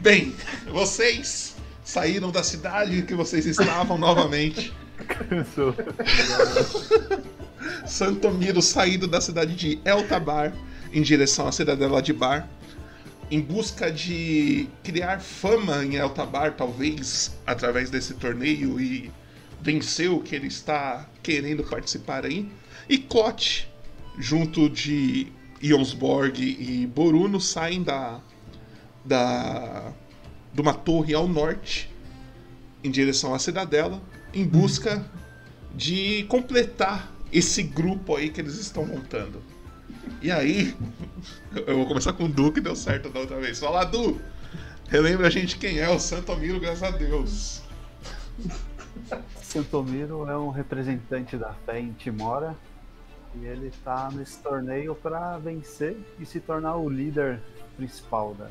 Bem, vocês saíram da cidade que vocês estavam novamente. Cansou. Santomiro saindo da cidade de Eltabar em direção à cidadela de Bar, em busca de criar fama em Eltabar, talvez através desse torneio e vencer o que ele está querendo participar aí. E Clot, junto de Ionsborg e Boruno, saem da, da de uma torre ao norte em direção à cidadela, em busca de completar esse grupo aí que eles estão montando. E aí, eu vou começar com o Du, que deu certo da outra vez. Fala, Du! Relembra a gente quem é o Santomiro, graças a Deus. Santomiro é um representante da fé em Timora e ele está nesse torneio para vencer e se tornar o líder principal da,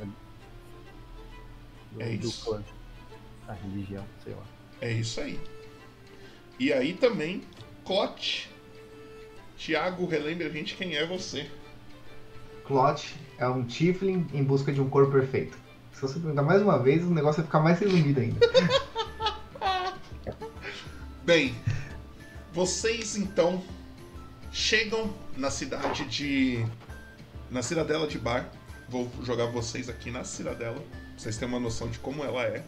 do, É do isso. clã, da religião, sei lá. É isso aí. E aí também, Clot. Tiago, relembra a gente quem é você. Clot é um Tiflin em busca de um corpo perfeito. Se você perguntar mais uma vez, o negócio vai ficar mais resumido ainda. Bem, vocês então chegam na cidade de. na cidadela de Bar. Vou jogar vocês aqui na cidadela. Vocês têm uma noção de como ela é.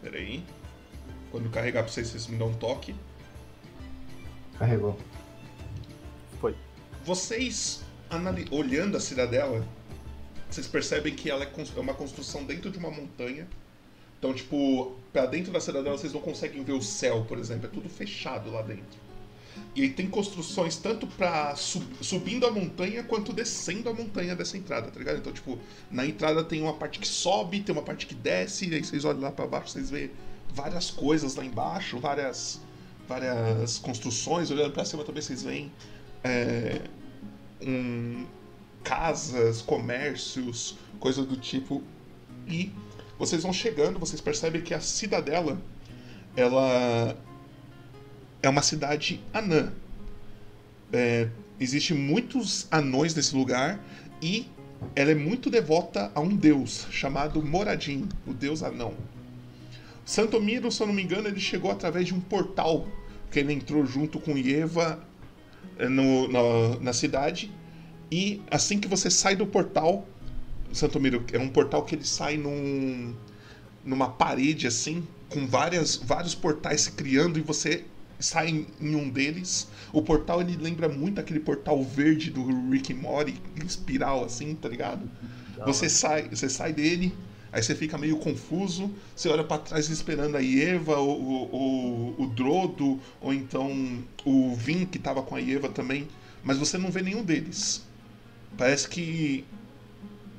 Pera aí. Quando carregar pra vocês, vocês me dão um toque. Carregou. Foi. Vocês, olhando a cidadela, vocês percebem que ela é é uma construção dentro de uma montanha. Então, tipo, pra dentro da cidadela vocês não conseguem ver o céu, por exemplo. É tudo fechado lá dentro. E tem construções tanto pra sub- subindo a montanha quanto descendo a montanha dessa entrada, tá ligado? Então, tipo, na entrada tem uma parte que sobe, tem uma parte que desce, e aí vocês olham lá pra baixo, vocês vê várias coisas lá embaixo, várias várias construções, olhando pra cima também vocês veem é, um, casas, comércios, coisas do tipo. E vocês vão chegando, vocês percebem que a cidadela ela é uma cidade anã. É, Existem muitos anões nesse lugar e ela é muito devota a um deus chamado Moradin, o deus anão. Santomiro, se eu não me engano, ele chegou através de um portal que ele entrou junto com Ieva eh, no- na, na cidade. E assim que você sai do portal, Santomiro, é um portal que ele sai num, numa parede assim, com várias, vários portais se criando e você sai em, em um deles. O portal ele lembra muito aquele portal verde do Rick em espiral assim, tá ligado? Da Você sai, você sai dele, aí você fica meio confuso, você olha pra trás esperando a Eva, o, o, o, o Drodo, ou então o Vin que tava com a Eva também, mas você não vê nenhum deles. Parece que,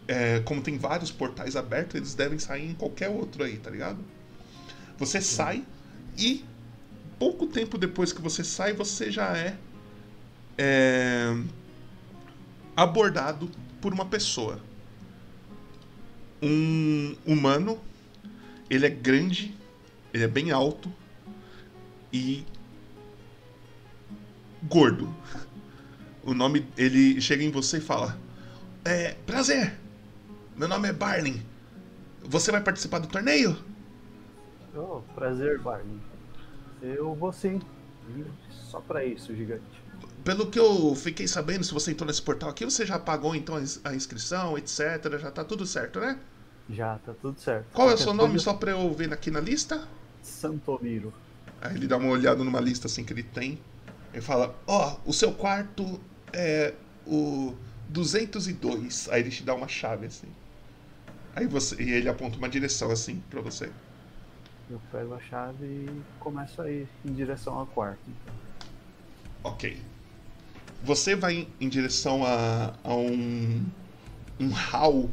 é, como tem vários portais abertos, eles devem sair em qualquer outro aí, tá ligado? Você sai e pouco tempo depois que você sai, você já é, é abordado por uma pessoa um humano. Ele é grande, ele é bem alto e gordo. O nome, ele chega em você e fala: É, prazer. Meu nome é Barney. Você vai participar do torneio? Oh, prazer, Barney. Eu vou sim. Só pra isso, gigante. Pelo que eu fiquei sabendo, se você entrou nesse portal aqui, você já pagou então a ins- a inscrição, etc. Já tá tudo certo, né? Já, tá tudo certo. Qual é o seu nome, só pra eu ver aqui na lista? Santomiro. Aí ele dá uma olhada numa lista assim que ele tem. Ele fala: Ó, o seu quarto é o 202. Aí ele te dá uma chave assim. Aí você. E ele aponta uma direção assim pra você. Eu pego a chave e começo a ir em direção ao quarto. Ok. Você vai em- em direção a, a um. um hall.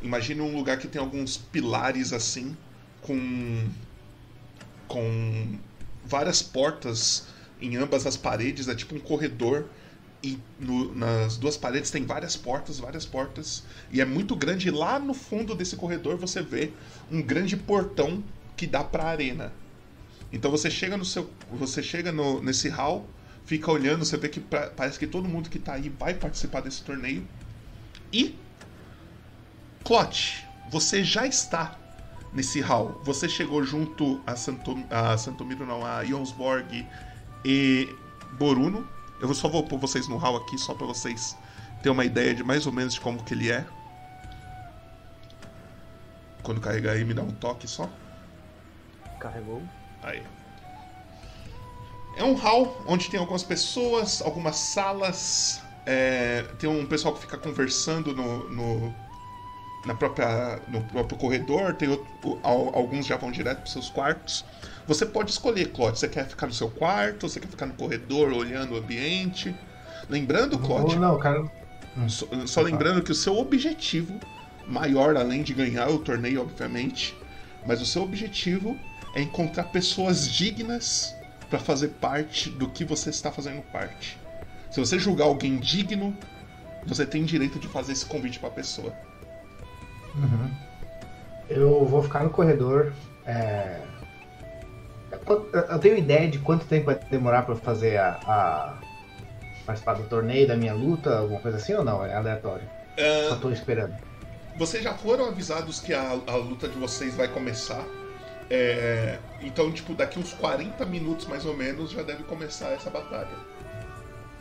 Imagina um lugar que tem alguns pilares assim. Com. com várias portas em ambas as paredes. É tipo um corredor. E no- nas duas paredes tem várias portas, várias portas. E é muito grande. E lá no fundo desse corredor você vê um grande portão que dá pra arena. Então você chega no seu. Você chega no, nesse hall, fica olhando, você vê que pra- parece que todo mundo que tá aí vai participar desse torneio. E. Clot, você já está nesse hall. Você chegou junto a, Santo, a Santomiro, não, a Jonsborg e Boruno. Eu só vou pôr vocês no hall aqui, só para vocês terem uma ideia de mais ou menos de como que ele é. Quando carregar aí, me dá um toque só. Carregou. Aí. É um hall onde tem algumas pessoas, algumas salas. é, tem um pessoal que fica conversando no, no, na própria, no próprio corredor. Tem outro- al- alguns já vão direto para seus quartos. Você pode escolher, Claude. Você quer ficar no seu quarto? Você quer ficar no corredor olhando o ambiente? Lembrando, Claude, Ou não, cara. só, só lembrando que o seu objetivo maior, além de ganhar o torneio, obviamente, mas o seu objetivo é encontrar pessoas dignas para fazer parte do que você está fazendo parte. Se você julgar alguém digno, você tem direito de fazer esse convite para a pessoa. Eu vou ficar no corredor. é, Eu tenho ideia de quanto tempo vai demorar pra eu fazer a, a- participar do torneio, da minha luta, alguma coisa assim ou não? É aleatório. Só tô esperando. Vocês já foram avisados que a, a luta de vocês vai começar. É, então, tipo, daqui uns 40 minutos mais ou menos já deve começar essa batalha.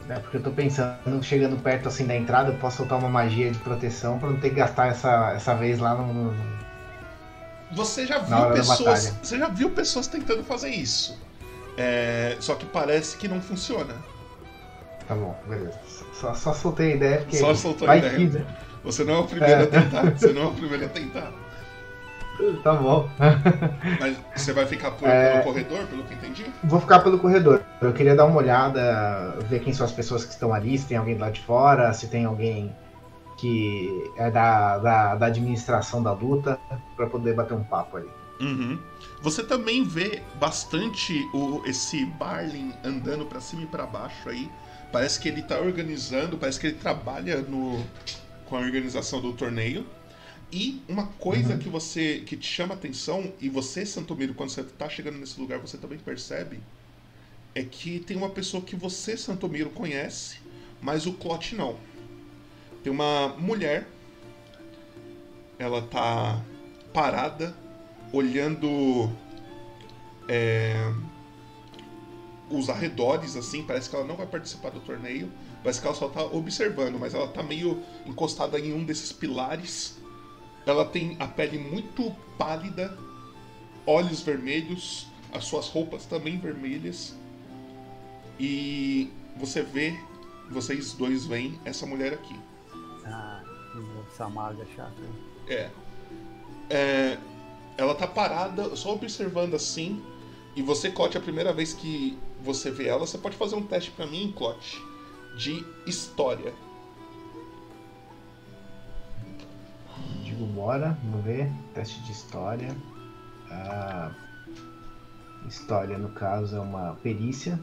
É porque eu tô pensando, chegando perto assim da entrada, eu posso soltar uma magia de proteção pra não ter que gastar essa, essa vez lá no. no- Você já viu pessoas. Você já viu pessoas tentando fazer isso. É, só que parece que não funciona. Tá bom, beleza. Só, só soltei a ideia porque. Só soltou a ideia. que, né? Você não é o primeiro É. a tentar. Você não é o primeiro a tentar. Tá bom. Mas você vai ficar por, É. pelo corredor, pelo que entendi? Vou ficar pelo corredor. Eu queria dar uma olhada, ver quem são as pessoas que estão ali, se tem alguém lá de fora, se tem alguém que é da, da, da administração da luta, pra poder bater um papo ali. Uhum. Você também vê bastante o, esse Barlin andando pra cima e pra baixo aí. Parece que ele tá organizando, parece que ele trabalha no, com a organização do torneio. E uma coisa Uhum. que você que te chama atenção, e você, Santomiro, quando você tá chegando nesse lugar, você também percebe, é que tem uma pessoa que você, Santomiro, conhece, mas o Clot não. Tem uma mulher, ela tá parada, olhando é, os arredores, assim, parece que ela não vai participar do torneio, parece que ela só tá observando, mas ela tá meio encostada em um desses pilares. Ela tem a pele muito pálida, olhos vermelhos, as suas roupas também vermelhas. E você vê, vocês dois veem essa mulher aqui. Ah, essa maga chata. É. É, Ela tá parada, só observando assim. E você, Clote, a primeira vez que você vê ela, você pode fazer um teste pra mim, Clote, de história. Digo, bora, vamos ver. Teste de história. História, no caso, é uma perícia.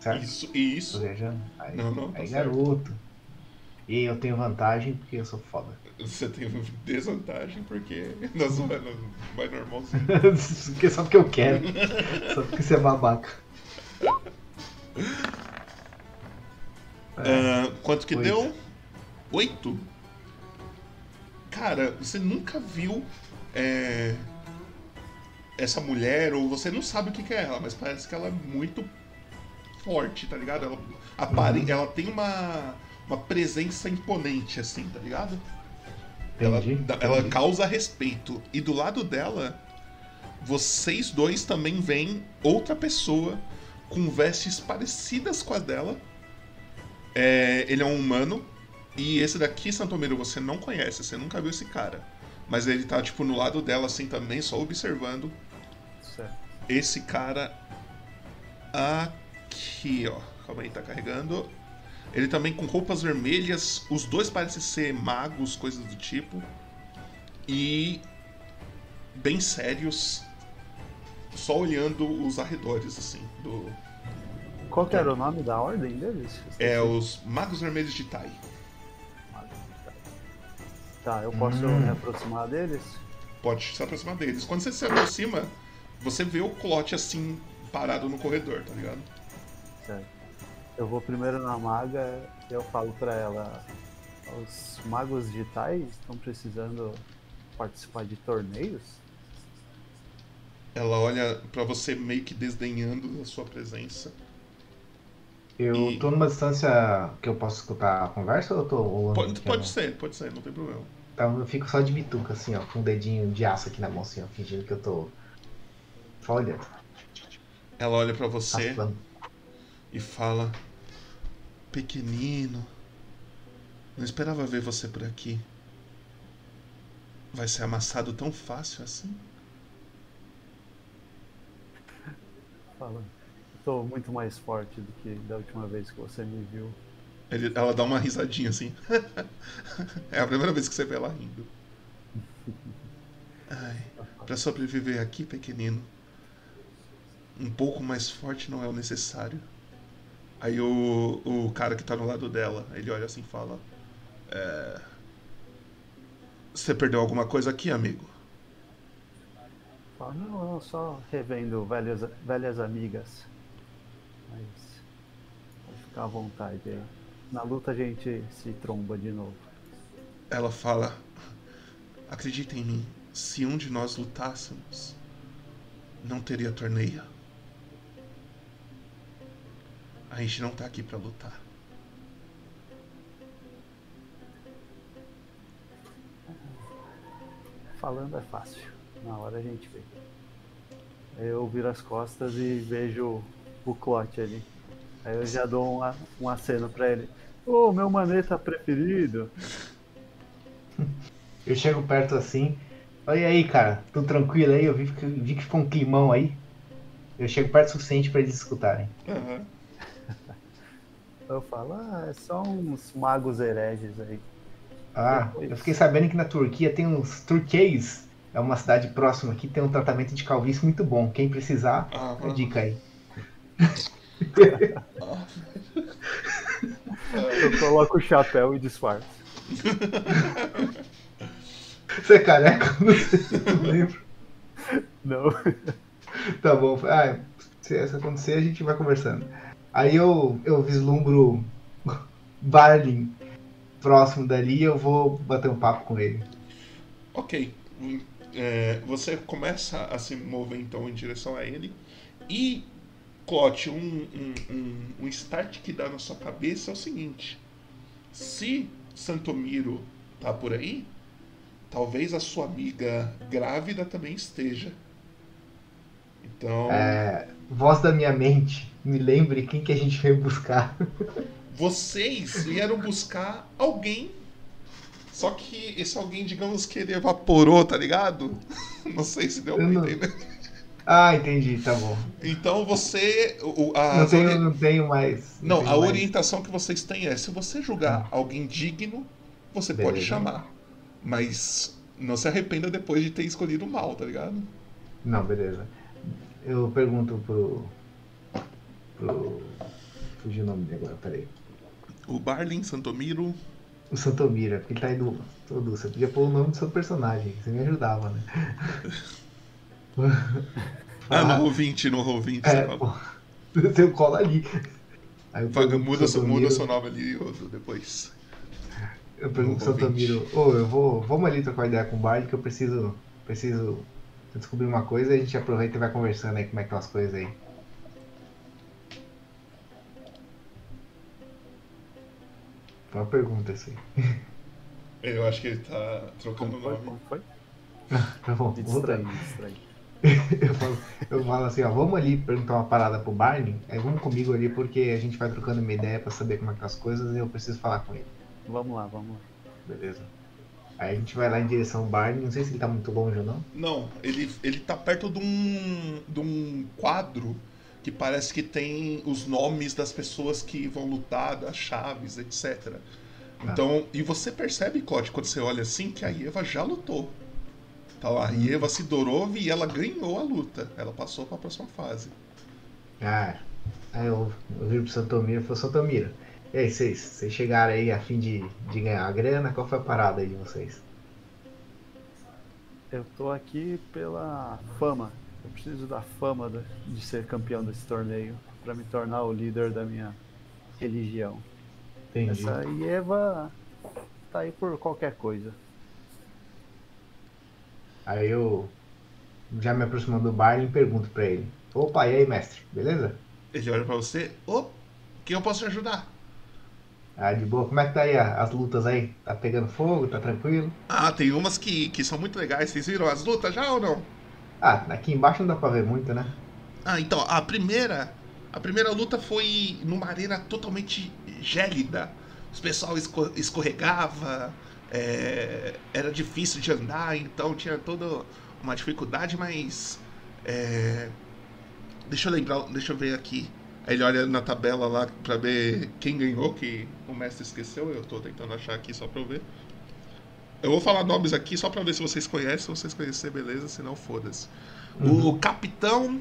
Certo? Isso, Ou isso. seja, aí, Não, não, tá aí certo. garoto. E eu tenho vantagem porque eu sou foda. Você tem desvantagem porque nós vai, vai normalzinho. Porque só porque eu quero. Só porque você é babaca. Ah, quanto que Oito. deu? Oito? Cara, você nunca viu é, essa mulher, ou você não sabe o que, que é ela, mas parece que ela é muito forte, tá ligado? Ela, apare... Uhum. ela tem uma, uma presença imponente, assim, tá ligado? Ela, Entendi. ela entendi. causa respeito. E do lado dela, vocês dois também veem outra pessoa com vestes parecidas com a dela. É, ele é um humano. E esse daqui, Santomiro, você não conhece, você nunca viu esse cara. Mas ele tá, tipo, no lado dela, assim, também, só observando. Certo. Esse cara aqui, ó. Calma aí, tá carregando. Ele também com roupas vermelhas. Os dois parecem ser magos, coisas do tipo. E bem sérios. Só olhando os arredores, assim, do. Qual que era o nome da ordem deles? É os Magos Vermelhos de Tai. Tá, eu posso Hum. me aproximar deles? Pode se aproximar deles. Quando você se aproxima, você vê o Clote assim, parado no corredor, tá ligado? Certo. Eu vou primeiro na maga e eu falo pra ela. Os magos digitais estão precisando participar de torneios? Ela olha pra você meio que desdenhando a sua presença. Eu E- tô numa distância que eu posso escutar a conversa ou eu tô rolando Pode, pode ser, pode ser, não tem problema. Então eu fico só de bituca, assim, ó, com um dedinho de aço aqui na mão, assim, ó, fingindo que eu tô. Só olhando. Ela olha pra você e fala: Pequenino, não esperava ver você por aqui. Vai ser amassado tão fácil assim? Falando. Tô muito mais forte do que da última vez que você me viu. Ele- ela dá uma risadinha assim. é a primeira vez que você vê ela rindo. Ai, pra sobreviver aqui, pequenino, um pouco mais forte não é o necessário. Aí o, o cara que tá no lado dela, ele olha assim e fala: é, Você perdeu alguma coisa aqui, amigo? Não, não, só revendo velhas, velhas amigas. Mas pode ficar à vontade aí. Na luta a gente se tromba de novo. Ela fala: Acredita em mim, se um de nós lutássemos, não teria torneio. A gente não tá aqui pra lutar. Falando é fácil. Na hora a gente vê. Eu viro as costas e vejo o Clote ali. Aí eu já dou um, um aceno pra ele. Ô, meu maneta preferido. Eu chego perto assim. Olha aí, cara, tudo tranquilo aí? Eu vi que, vi que ficou um climão aí. Eu chego perto o suficiente pra eles escutarem. Aham. Eu falo, ah, é só uns magos hereges aí. Ah, Depois. eu fiquei sabendo que na Turquia tem uns turquês. É uma cidade próxima aqui, tem um tratamento de calvície muito bom. Quem precisar, a dica aí. Eu coloco o chapéu e disfarço. Você é careca? Não sei se eu lembro. Não. Tá bom. Ah, se isso acontecer, a gente vai conversando. Aí eu, eu vislumbro Barlin próximo dali e eu vou bater um papo com ele. Ok. É, você começa a se mover então em direção a ele. E, Clote, um, um, um, um start que dá na sua cabeça é o seguinte: se Santomiro tá por aí, talvez a sua amiga grávida também esteja. Então, É, voz da minha mente, me lembre quem que a gente veio buscar. vocês vieram buscar alguém. Só que esse alguém, digamos que ele evaporou, tá ligado? Não sei se deu pra entender. Ah, entendi, tá bom. Então você. o- Não as tenho, não tenho mais. Não, tenho a mais. orientação que vocês têm é: se você julgar alguém digno, você pode Beleza. chamar. Mas não se arrependa depois de ter escolhido mal, tá ligado? Não, beleza. Eu pergunto pro. pro. Fugiu o nome dele agora, peraí. O Barlin, Santomiro. O Santomira, porque ele tá indo. Todo, você podia pôr o nome do seu personagem, você me ajudava, né? Ah, no Roll20, no Roll20. É, você. Você cola ali. Aí eu pro muda, seu- muda Santomiro- seu nome ali depois. Eu pergunto pro no Roll20. Santomiro, ô, eu vou. Vamos ali trocar ideia com o Bard que eu preciso. Preciso descobrir uma coisa e a gente aproveita e vai conversando aí como é que estão as coisas aí. Foi uma pergunta assim. Eu acho que ele tá trocando o nome. Como foi? Tá bom, Me volta. Eu falo, eu falo assim, ó, vamos ali perguntar uma parada pro Barney, aí vamos comigo ali porque a gente vai trocando uma ideia pra saber como é que tá as coisas e eu preciso falar com ele, Vamos lá, vamos lá. beleza? Aí a gente vai lá em direção ao Barney, não sei se ele tá muito longe ou não. Não, ele, ele tá perto de um, de um quadro que parece que tem os nomes das pessoas que vão lutar, das chaves, etc. Então, e você percebe, Clote, quando você olha assim, que a Eva já lutou. Tá lá, a Eva Sidorov e ela ganhou a luta. Ela passou para a próxima fase. Ah, aí eu, eu viro pro Santomiro e falo, Santomiro, e aí, vocês, vocês chegaram aí a fim de, de ganhar a grana, qual foi a parada aí de vocês? Eu tô aqui pela fama. Eu preciso da fama de ser campeão desse torneio pra me tornar o líder da minha religião. Entendi. Essa Eva tá aí por qualquer coisa. Aí eu, já me aproximando do bar, e pergunto pra ele: Opa, e aí, mestre, beleza? Ele olha pra você. Ô, que eu posso te ajudar? Ah, de boa, como é que tá aí as lutas aí? Tá pegando fogo? Tá tranquilo? Ah, tem umas que, que são muito legais. Vocês viram as lutas já ou não? Ah, aqui embaixo não dá pra ver muito, né? Ah, então, a primeira. A primeira luta foi numa arena totalmente gélida. Os pessoal esco- escorregava, é, era difícil de andar, então tinha toda uma dificuldade, mas. é, deixa eu lembrar, deixa eu ver aqui. Aí ele olha na tabela lá pra ver quem ganhou, que o mestre esqueceu, eu tô tentando achar aqui só pra eu ver. Eu vou falar nomes aqui só pra ver se vocês conhecem, se vocês conhecerem, beleza, senão foda-se. O capitão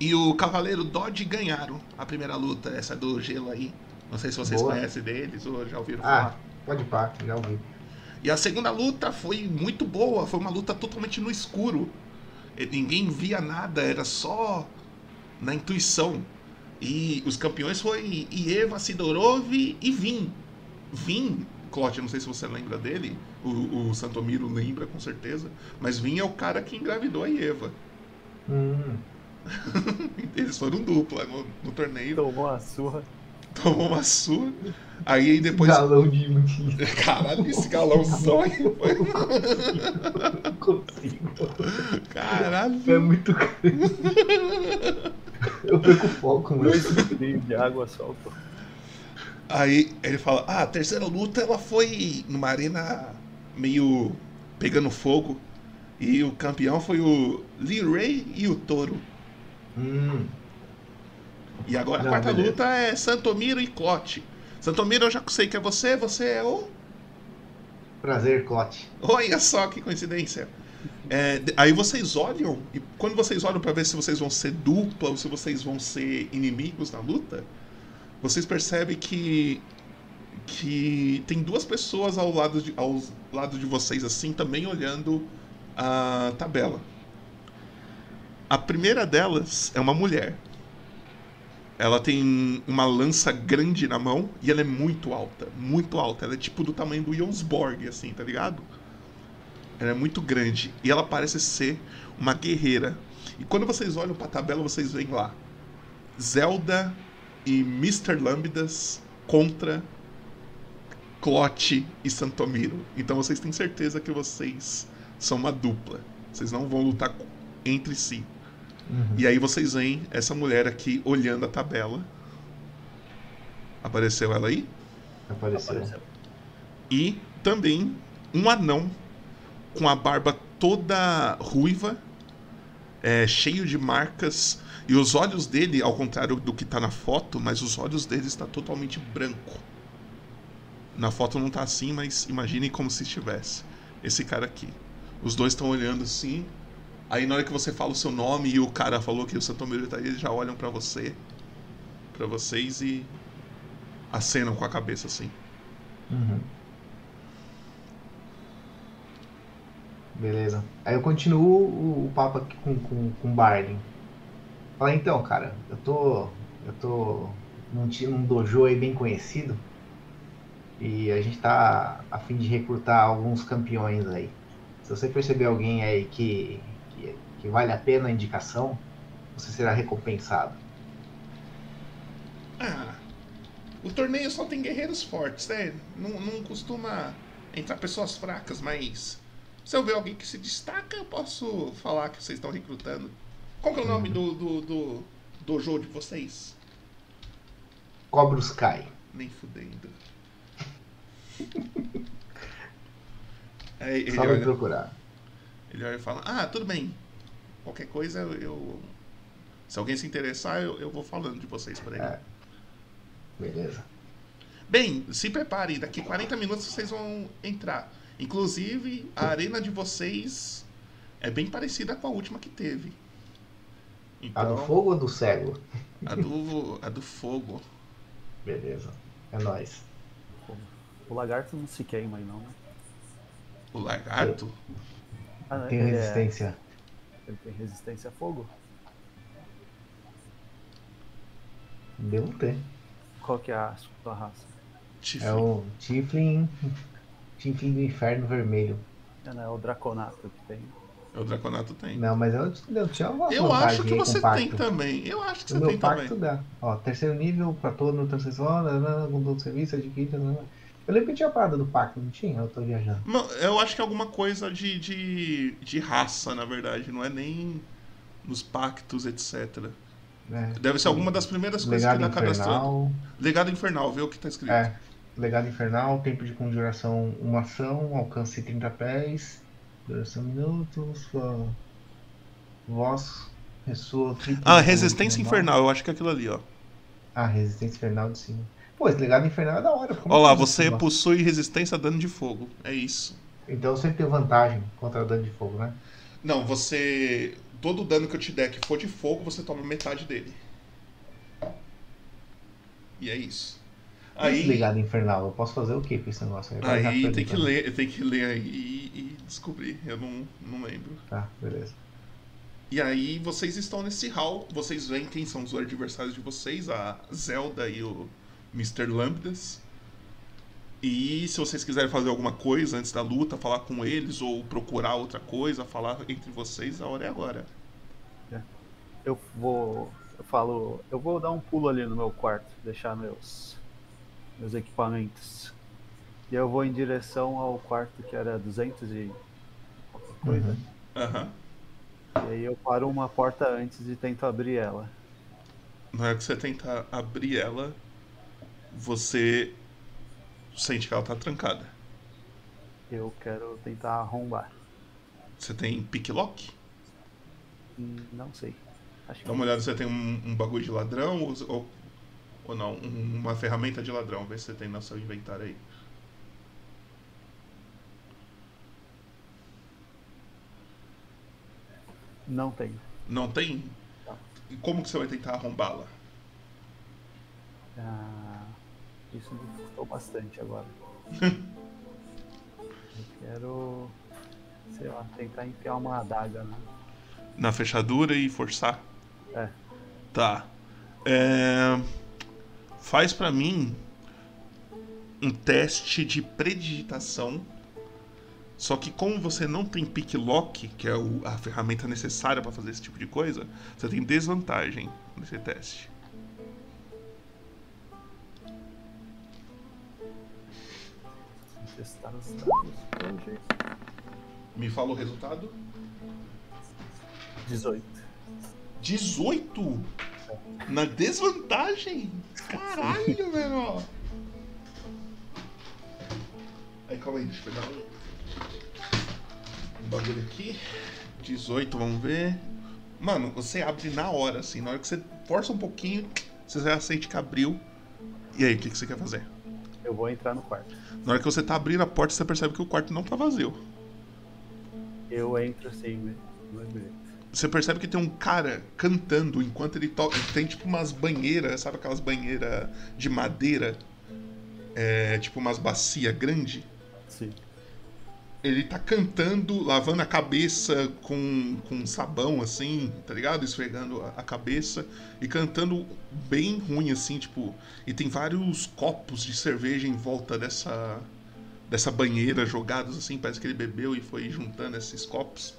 e o cavaleiro Dodge ganharam a primeira luta, essa do gelo aí. Não sei se vocês Boa. conhecem deles ou já ouviram Ah, falar. pode pá, já ouvi. E a segunda luta foi muito boa, foi uma luta totalmente no escuro. E Ninguém via nada, era só na intuição. E os campeões foi Ieva, Sidorov e Vin. Vin, Clote, não sei se você lembra dele, o, o Santomiro lembra com certeza, mas Vin é o cara que engravidou a Ieva. Hum, Eles foram dupla no, no torneio, Tomou a surra. tomou uma surra. Aí depois. galão de mentira. Caralho, esse galãozão aí. foi- Não consigo. Caralho. É muito grande. Eu perco o foco, mano. Dois de água solta. Aí ele fala: Ah, a terceira luta ela foi numa arena meio pegando fogo. E o campeão foi o Lee Ray e o Toro. Hum, E agora a Não, quarta beleza. luta é Santomiro e Clote. Santomiro eu já sei que é você, você é o. prazer, Clote. Olha só que coincidência. É, aí vocês olham, e quando vocês olham pra ver se vocês vão ser dupla ou se vocês vão ser inimigos na luta, vocês percebem que que tem duas pessoas ao lado de, ao lado de vocês assim também olhando a tabela. A primeira delas é uma mulher. Ela tem uma lança grande na mão e ela é muito alta, muito alta. Ela é tipo do tamanho do Jonsborg, assim, tá ligado? Ela é muito grande e ela parece ser uma guerreira. E quando vocês olham pra tabela, vocês veem lá Zelda e Mr. Lambdas contra Clote e Santomiro. Então vocês têm certeza que vocês são uma dupla. Vocês não vão lutar entre si. Uhum. E aí vocês veem essa mulher aqui olhando a tabela. Apareceu ela aí? Apareceu. Apareceu. E também um anão com a barba toda ruiva, é, cheio de marcas. E os olhos dele, ao contrário do que tá na foto, mas os olhos dele está totalmente branco. Na foto não tá assim, mas imagine como se estivesse. Esse cara aqui. Os dois estão olhando assim. Aí na hora que você fala o seu nome e o cara falou que o Santomiro tá aí, eles já olham pra você. Pra vocês e acenam com a cabeça assim. Uhum. Beleza. Aí eu continuo o, o papo aqui com, com, com o Barley. Fala, então, cara, eu tô. Eu tô num, num dojo aí bem conhecido. E a gente tá a fim de recrutar alguns campeões aí. Se você perceber alguém aí que, que, vale a pena a indicação, você será recompensado. Ah, o torneio só tem guerreiros fortes, né? Não, não costuma entrar pessoas fracas, mas se eu ver alguém que se destaca, eu posso falar que vocês estão recrutando. Qual que é o nome do, do, do dojo de vocês? Cobra os Sky. Nem fudendo. Ele Só me olha, procurar. ele olha e fala: Ah, tudo bem. Qualquer coisa eu. se alguém se interessar, eu, eu vou falando de vocês por aí. É. Beleza. Bem, se preparem, daqui 40 minutos vocês vão entrar. Inclusive, a arena de vocês é bem parecida com a última que teve. A Então, do fogo ou do cego? a do, a do fogo. Beleza. É nóis. O lagarto não se queima aí não, né? O lagarto. Ah? Tem é- resistência. Ele tem resistência a fogo? Devo ter. Qual que é a sua raça? Tiflin. É o Tiflin. Tiflin do Inferno Vermelho. É, né? o draconato que tem. O Draconato tem. Não, mas eu, eu tinha uma Eu acho que você tem também. Eu acho que O você meu tem pacto também. dá. Ó, terceiro nível pra todo no com todo serviço, adquirido. né? Eu lembro que tinha parada do pacto, não tinha? Eu tô viajando. Não, eu acho que é alguma coisa de, de, de raça, na verdade. Não é nem nos pactos, etc. É. Deve ser alguma das primeiras coisas que cadastrando. infernal. Legado Infernal, vê o que tá escrito. É. Legado infernal, tempo de conjuração, uma ação, alcance 30 pés, duração minutos, sua voz ressoa. Ah, Resistência normal. Infernal, eu acho que é aquilo ali, ó. Ah, resistência infernal de cima. Pô, esse legado infernal é da hora. como Olha lá, eu você possui resistência a dano de fogo. É isso. Então eu sempre tenho vantagem contra dano de fogo, né? Não, você. Todo dano que eu te der que for de fogo, você toma metade dele. E é isso. Esse Aí, legado infernal, eu posso fazer o que com esse negócio aí? Aí tem que ler, tem que ler aí e, e descobrir. Eu não, não lembro. Tá, beleza. E aí vocês estão nesse hall, vocês veem quem são os adversários de vocês, a Zelda e o Mr. Lambdas. E se vocês quiserem fazer alguma coisa antes da luta, falar com eles ou procurar outra coisa, falar entre vocês, a hora é agora. Eu vou. Eu falo. Eu vou dar um pulo ali no meu quarto, deixar meus. meus equipamentos. E eu vou em direção ao quarto que era 200 e. qualquer coisa. Uhum. Aham. E aí eu paro uma porta antes e tento abrir ela. Na hora que você tenta abrir ela, você sente que ela tá trancada. Eu quero tentar arrombar. Você tem pick lock? Hum, Não sei. Acho Dá uma olhada se você tem um, um bagulho de ladrão ou, ou, não, um- uma ferramenta de ladrão. Vê se você tem no seu inventário aí. não tenho. Não tem? Tá. E como que você vai tentar arrombá-la? Ah, isso me custou bastante agora. eu quero. sei lá, tentar enfiar uma adaga né? Na fechadura e forçar? É. Tá. É, Faz pra mim um teste de predigitação. Só que como você não tem pick lock, que é o- a ferramenta necessária pra fazer esse tipo de coisa, você tem desvantagem nesse teste. Testar os dados hoje. Me fala o resultado? 18. 18? Na desvantagem? Caralho, menor! Aí, calma aí, deixa eu pegar um, um bagulho aqui. 18, vamos ver. Mano, você abre na hora, assim. Na hora que você força um pouquinho, você já sente que abriu. E aí, o que, que você quer fazer? Eu vou entrar no quarto. Na hora que você tá abrindo a porta, você percebe que o quarto não tá vazio. Eu entro assim, né? Você percebe que tem um cara cantando enquanto ele toca. Tem tipo umas banheiras, sabe aquelas banheiras de madeira? É, tipo umas bacia grande. Ele tá cantando, lavando a cabeça com, com sabão, assim, tá ligado? Esfregando a, cabeça e cantando bem ruim, assim, tipo. E tem vários copos de cerveja em volta dessa, dessa banheira jogados, assim. Parece que ele bebeu e foi juntando esses copos.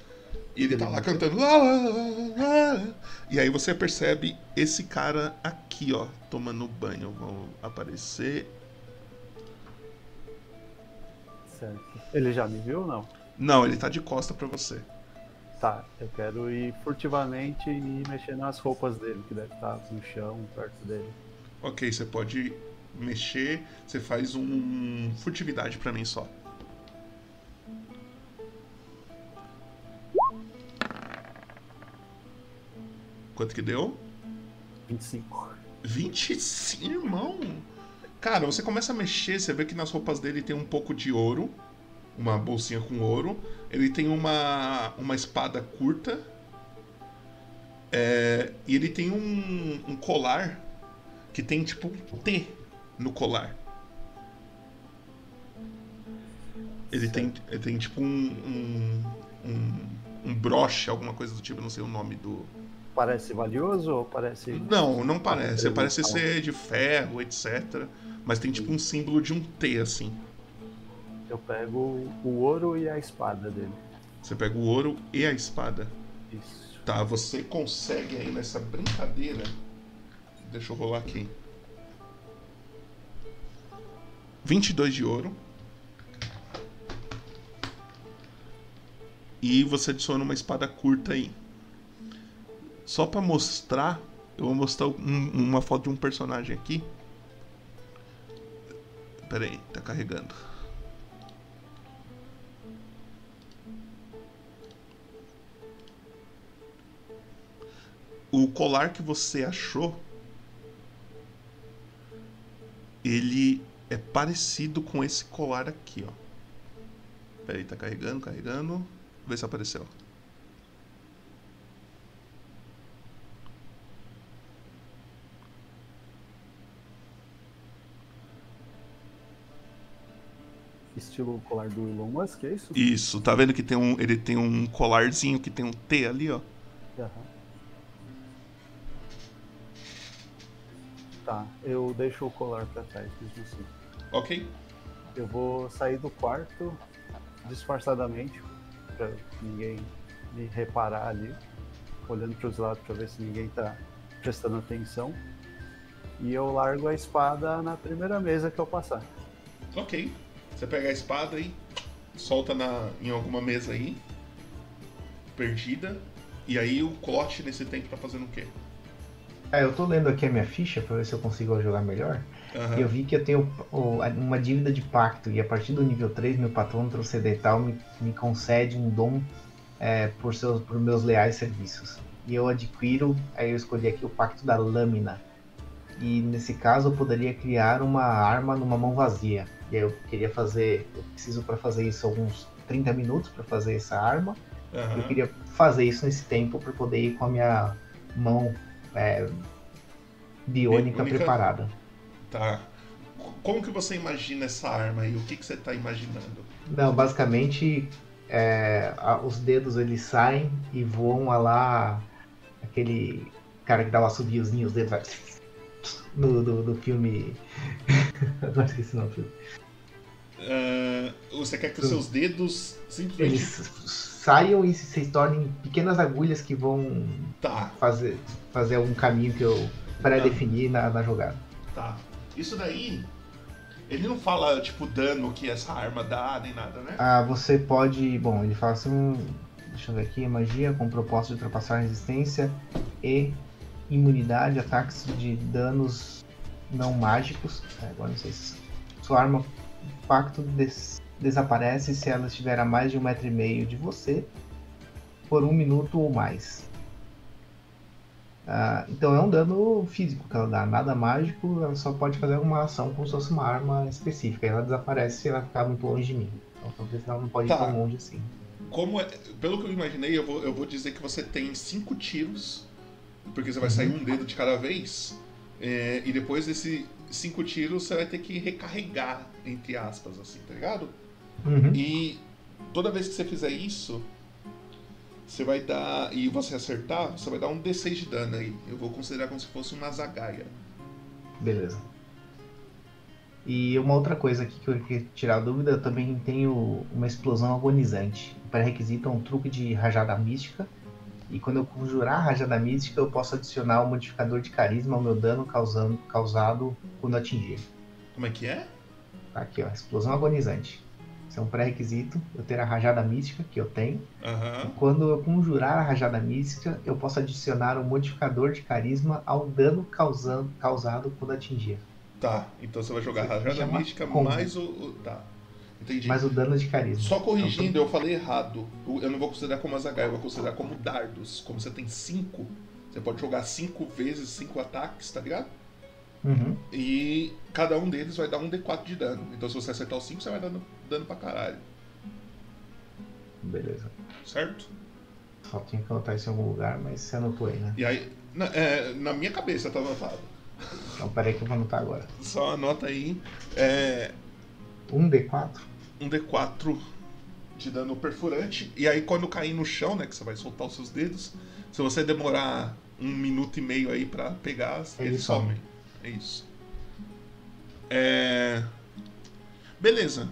E ele tá lá cantando. "Lá, lá, lá, lá". E aí você percebe esse cara aqui, ó, tomando banho. Vou aparecer. Certo. Ele já me viu ou não? Não, ele tá de costa pra você. Tá, eu quero ir furtivamente e mexer nas roupas dele, que deve estar no chão, perto dele. Ok, você pode mexer. Você faz um furtividade pra mim só. Quanto que deu? 25. 25, irmão! Cara, você começa a mexer, você vê que nas roupas dele tem um pouco de ouro. Uma bolsinha com ouro. Ele tem uma, uma espada curta. É, e ele tem um, um colar que tem tipo um T no colar. Ele tem, ele tem tipo um, um, um, um broche, alguma coisa do tipo, não sei o nome do, Parece valioso ou parece. não, não parece. Parece ser de ferro, etc. Mas tem tipo um símbolo de um T, assim. Eu pego o ouro e a espada dele. Você pega o ouro e a espada. Isso. Tá, você consegue aí nessa brincadeira. Deixa eu rolar aqui. 22 de ouro. E você adiciona uma espada curta aí. Só pra mostrar, eu vou mostrar um- uma foto de um personagem aqui. Pera aí, tá carregando. O colar que você achou, ele é parecido com esse colar aqui, ó. Pera aí, tá carregando, carregando. Vê se apareceu. Estilo colar do Elon Musk, é isso? Isso, tá vendo que tem um, ele tem um colarzinho que tem um T ali, ó. Aham. Tá, eu deixo o colar pra trás, assim. Ok? Eu vou sair do quarto disfarçadamente, pra ninguém me reparar ali, olhando pros lados pra ver se ninguém tá prestando atenção. E eu largo a espada na primeira mesa que eu passar. Ok. Você pega a espada aí, solta na, em alguma mesa aí, perdida. E aí o Clote nesse tempo tá fazendo o quê? É, eu tô lendo aqui a minha ficha pra ver se eu consigo jogar melhor. E eu vi que eu tenho uma dívida de pacto. E a partir do nível 3, meu patrão transcendental me, me concede um dom é, por, seus, por meus leais serviços. E eu adquiro, aí eu escolhi aqui o pacto da lâmina. E nesse caso eu poderia criar uma arma numa mão vazia. E aí eu queria fazer, eu preciso para fazer isso alguns 30 minutos para fazer essa arma. Aham. Eu queria fazer isso nesse tempo para poder ir com a minha mão é, biônica preparada. Tá. Como que você imagina essa arma aí? O que, que você tá imaginando? Não, basicamente é, a- os dedos eles saem e voam a lá aquele cara que dá o assobiozinho, os dedos vai no, do, do filme. Agora esqueci o nome do filme. Ah, você quer que os seus dedos simplesmente. Eles saiam e se, tornem pequenas agulhas que vão Tá, fazer, fazer algum caminho que eu pré-defini na, na jogada. tá. Isso daí. Ele não fala, tipo, dano que essa arma dá, nem nada, né? Ah, você pode. Bom, ele fala assim. Deixa eu ver aqui, magia com propósito de ultrapassar resistência e imunidade, ataques de danos não mágicos. É, agora não sei se. Sua arma pacto des- desaparece se ela estiver a mais de um metro e meio de você por um minuto ou mais. Ah, então é um dano físico que ela dá, nada mágico, ela só pode fazer alguma ação como se fosse uma arma específica. Ela desaparece se ela ficar muito longe de mim. Então talvez ela não pode Tá. ir tão longe assim. Como é- pelo que eu imaginei, eu vou, eu vou dizer que você tem cinco tiros, porque você vai sair um dedo de cada vez, é, e depois desses cinco tiros você vai ter que recarregar, entre aspas, assim, tá ligado? Uhum. E toda vez que você fizer isso, você vai dar. E você acertar, você vai dar um D6 de dano aí. Eu vou considerar como se fosse uma zagaia. Beleza. E uma outra coisa aqui que eu queria tirar a dúvida, eu também tenho uma explosão agonizante. O pré-requisito é um truque de rajada mística. E quando eu conjurar a rajada mística, eu posso adicionar o modificador de carisma ao meu dano causando, causado quando atingir. Como é que é? Tá aqui, ó, explosão agonizante. Isso é um pré-requisito, eu ter a rajada mística, que eu tenho. Aham. Quando eu conjurar a rajada mística, eu posso adicionar um modificador de carisma ao dano causando, causado quando atingir. Tá, então você vai jogar Você rajada mística combo. mais o. o- Tá. Entendi. Mais o dano de carisma. Só corrigindo, eu falei errado. Eu não vou considerar como azagaia, eu vou considerar como dardos. Como você tem cinco, você pode jogar cinco vezes cinco ataques, tá ligado? Uhum. E cada um deles vai dar um D4 de dano. Então se você acertar os cinco, você vai dando dano pra caralho. Beleza. Certo? Só tinha que anotar isso em algum lugar, mas você anotou aí, né? E aí, na, é, na minha cabeça tá anotado. Então peraí que eu vou anotar agora. Só anota aí. É, Um D4? Um D4 de dano perfurante. E aí quando cair no chão, né? Que você vai soltar os seus dedos. Se você demorar um minuto e meio aí pra pegar, Ele eles some. somem. É isso. É... Beleza.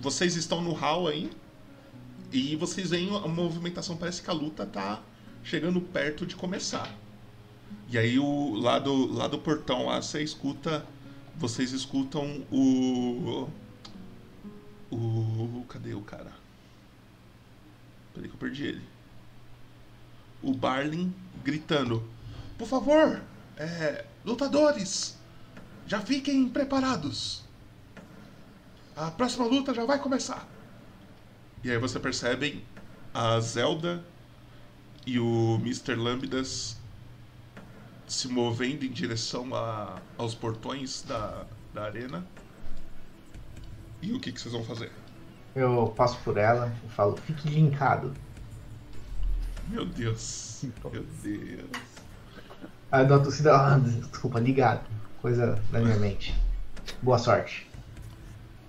Vocês estão no hall aí. E vocês veem a movimentação, parece que a luta tá chegando perto de começar. E aí o lá do, lá do portão lá você escuta. Vocês escutam o. O. Cadê o cara? Peraí que eu perdi ele. O Barlin gritando. Por favor, é, lutadores, já fiquem preparados. A próxima luta já vai começar. E aí você percebem a Zelda e o Mr. Lambdas se movendo em direção a, aos portões da, da arena. E o que, que vocês vão fazer? Eu passo por ela e falo, fique linkado. Meu Deus. Meu Deus. Aí eu dou uma tossida, ah, desculpa, ligado. Coisa da minha mente. Boa sorte.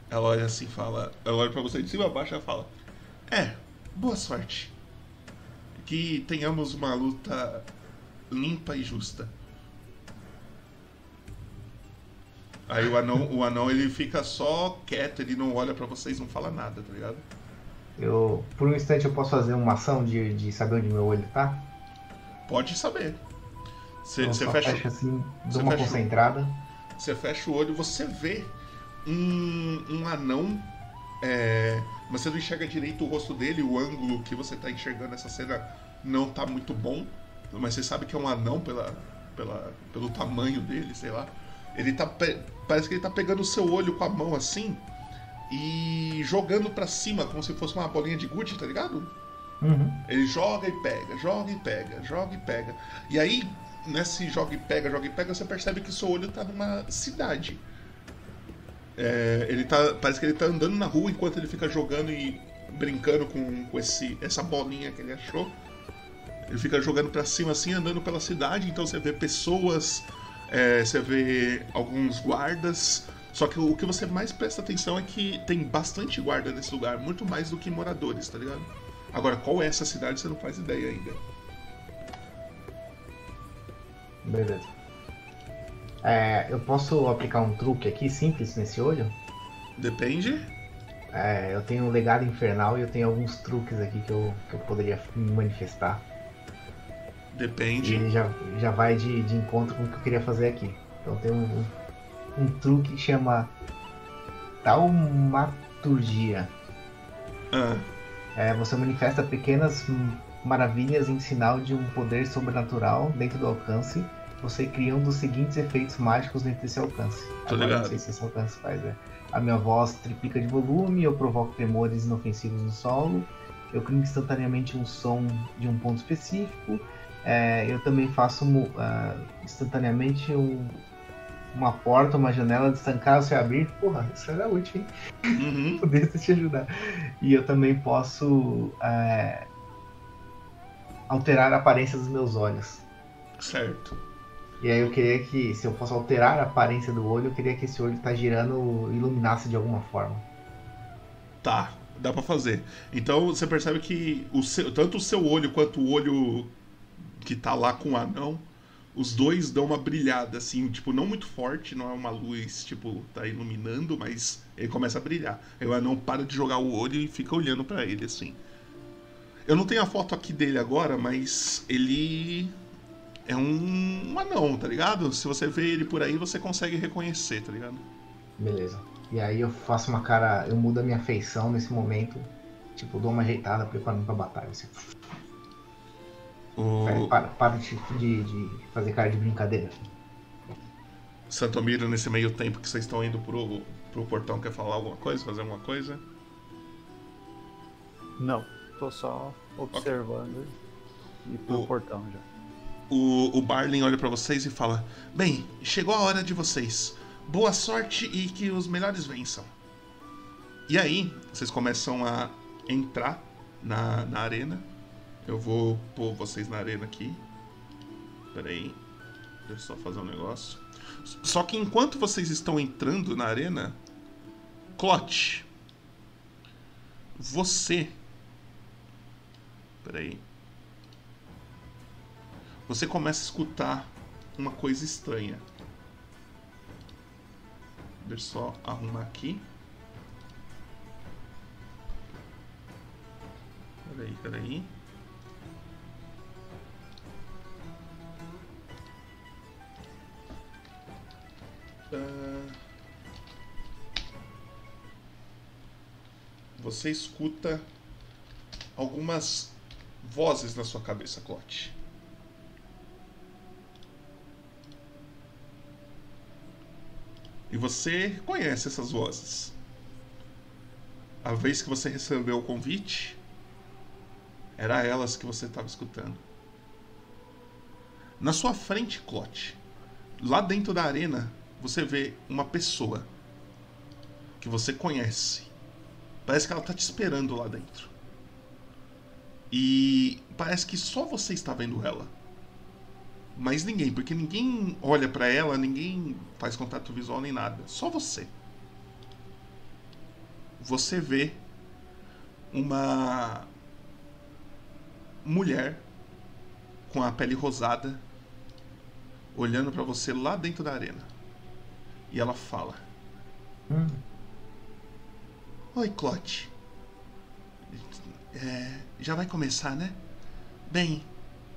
Ela olha assim e fala. Ela olha pra você de cima a baixo e ela fala. É, boa sorte. Que tenhamos uma luta limpa e justa. Aí o anão, o anão ele fica só quieto, ele não olha pra vocês, não fala nada, tá ligado? Eu, por um instante, eu posso fazer uma ação de, de saber onde meu olho tá? Pode saber. Você só fecha, fecho assim, dou uma fecha o- concentrada. você fecha o olho, você vê um, um anão. é, mas você não enxerga direito o rosto dele, o ângulo que você tá enxergando essa cena não tá muito bom. Mas você sabe que é um anão pela, pela, pelo tamanho dele, sei lá. Ele tá. Parece que ele tá pegando o seu olho com a mão assim e jogando pra cima, como se fosse uma bolinha de gude, tá ligado? Uhum. Ele joga e pega, joga e pega, joga e pega. E aí, nesse joga e pega, joga e pega, você percebe que seu olho tá numa cidade. É, ele tá. Parece que ele tá andando na rua enquanto ele fica jogando e brincando com, com esse, essa bolinha que ele achou. Ele fica jogando pra cima assim, andando pela cidade, então você vê pessoas, é, você vê alguns guardas. Só que o que você mais presta atenção é que tem bastante guarda nesse lugar, muito mais do que moradores, tá ligado? Agora, qual é essa cidade você não faz ideia ainda. Beleza. É, eu posso aplicar um truque aqui simples nesse olho? Depende. É, eu tenho um legado infernal e eu tenho alguns truques aqui que eu, que eu poderia manifestar. E Depende. ele já, já vai de, de encontro com o que eu queria fazer aqui. Então tem um, um, truque que chama Taumaturgia. Ah, É, você manifesta pequenas maravilhas em sinal de um poder sobrenatural dentro do alcance. Você cria um dos seguintes efeitos mágicos dentro desse alcance. Tô Agora, ligado. Não sei se esse alcance faz. É. A minha voz triplica de volume, eu provoco tremores inofensivos no solo, eu crio instantaneamente um som de um ponto específico. É, eu também faço ah, instantaneamente um- uma porta, uma janela destancar se abrir. Porra, isso era útil, hein? uhum, poder te ajudar. E eu também posso é, alterar a aparência dos meus olhos. certo. E aí eu queria que, se eu fosse alterar a aparência do olho, eu queria que esse olho tá girando iluminasse de alguma forma. Tá, dá pra fazer. Então você percebe que o seu- tanto o seu olho quanto o olho que tá lá com o anão, os dois dão uma brilhada, assim, tipo, não muito forte, não é uma luz, tipo, tá iluminando, mas ele começa a brilhar. Aí o anão para de jogar o olho e fica olhando pra ele, assim. Eu não tenho a foto aqui dele agora, mas ele é um, um anão, tá ligado? Se você vê ele por aí, você consegue reconhecer, tá ligado? Beleza. E aí eu faço uma cara, eu mudo a minha feição nesse momento. Tipo, dou uma ajeitada preparando pra batalha. Assim. O... Para, para de, de, de fazer cara de brincadeira. Santomiro, nesse meio tempo que vocês estão indo pro, pro portão, quer falar alguma coisa, fazer alguma coisa? Não, tô só observando e pro O- portão já. O, o Barlin olha pra vocês e fala: Bem, chegou a hora de vocês. Boa sorte e que os melhores vençam. E aí, vocês começam a entrar na, na arena. Eu vou pôr vocês na arena aqui. Pera aí. Deixa eu só fazer um negócio. Só que enquanto vocês estão entrando na arena, Clote, você. Pera aí. Você começa a escutar uma coisa estranha. Deixa eu só arrumar aqui. Peraí, peraí. Você escuta algumas vozes na sua cabeça, Clote. E você conhece essas vozes. A vez que você recebeu o convite, era elas que você estava escutando. Na sua frente, Clote, lá dentro da arena, você vê uma pessoa que você conhece. Parece que ela está te esperando lá dentro. E parece que só você está vendo ela. Mas ninguém, porque ninguém olha para ela, ninguém faz contato visual nem nada. Só você. Você vê uma mulher com a pele rosada olhando para você lá dentro da arena. E ela fala: Hum, Oi, Clote. É, já vai começar, né? Bem,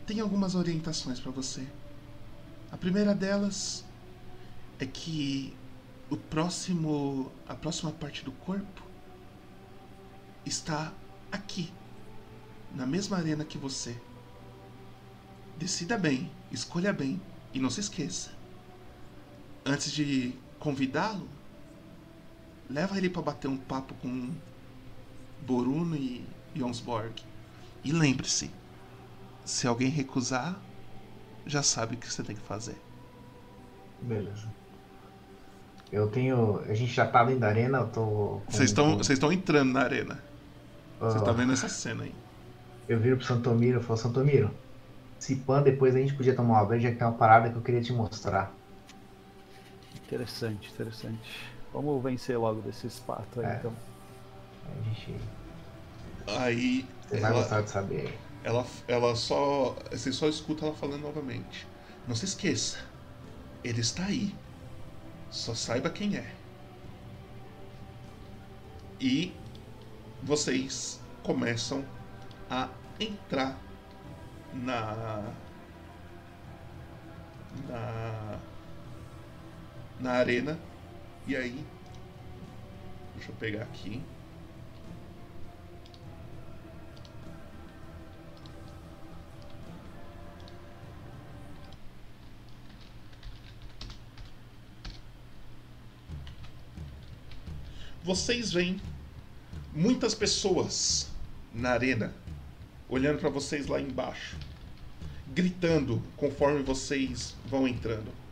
tem algumas orientações para você. A primeira delas é que o próximo, a próxima parte do corpo está aqui, na mesma arena que você. Decida bem, escolha bem e não se esqueça. Antes de convidá-lo, leva ele para bater um papo com Boruno e Jonsborg. E lembre-se, se alguém recusar, já sabe o que você tem que fazer. beleza. Eu tenho. A gente já tá dentro da arena, eu tô. Vocês estão, com- entrando na arena. Você ah, tá vendo essa cena aí. Eu viro pro Santomiro e falo, Santomiro, se pan depois a gente podia tomar uma breja, que tem uma parada que eu queria te mostrar. Interessante, interessante. Vamos vencer logo desse espato aí, É. então. A gente. Aí Você vai ela, gostar de saber. ela, ela só. Você só escuta ela falando novamente. Não se esqueça. Ele está aí. Só saiba quem é. E vocês começam a entrar na. Na. Na arena. E aí. Deixa eu pegar aqui. Vocês veem muitas pessoas na arena olhando para vocês lá embaixo, gritando conforme vocês vão entrando.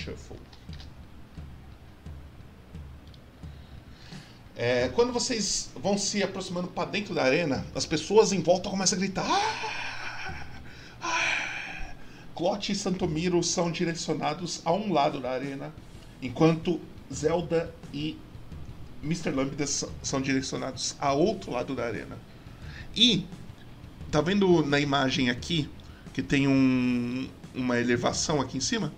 Shuffle. É, quando vocês vão se aproximando para dentro da arena, as pessoas em volta começam a gritar. "Ah! Ah!" Clote e Santomiro são direcionados a um lado da arena, enquanto Zelda e Mr. Lambda são direcionados a outro lado da arena. E tá vendo na imagem aqui que tem um, uma elevação aqui em cima?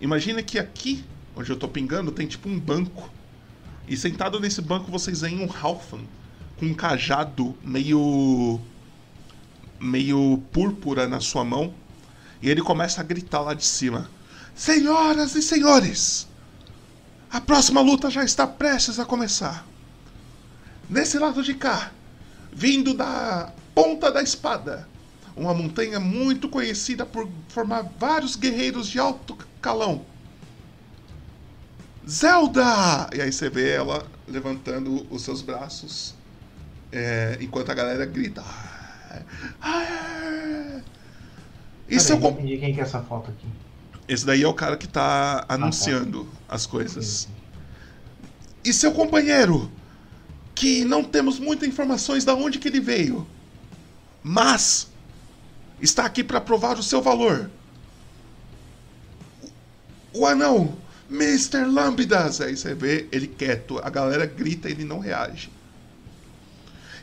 Imagina que aqui, onde eu tô pingando, tem tipo um banco. E sentado nesse banco vocês veem um Halfan com um cajado meio meio púrpura na sua mão. E ele começa a gritar lá de cima: Senhoras e senhores, a próxima luta já está prestes a começar. Nesse lado de cá, vindo da ponta da espada, uma montanha muito conhecida por formar vários guerreiros de alto calão. Zelda! E aí você vê ela levantando os seus braços, é, enquanto a galera grita. "Ah!" E com- eu entendi quem que é essa foto aqui. Esse daí é o cara que tá anunciando as coisas. E seu companheiro, que não temos muitas informações de onde que ele veio, mas está aqui para provar o seu valor. O anão, Mr. Lambidas. Aí você vê ele quieto, a galera grita e ele não reage.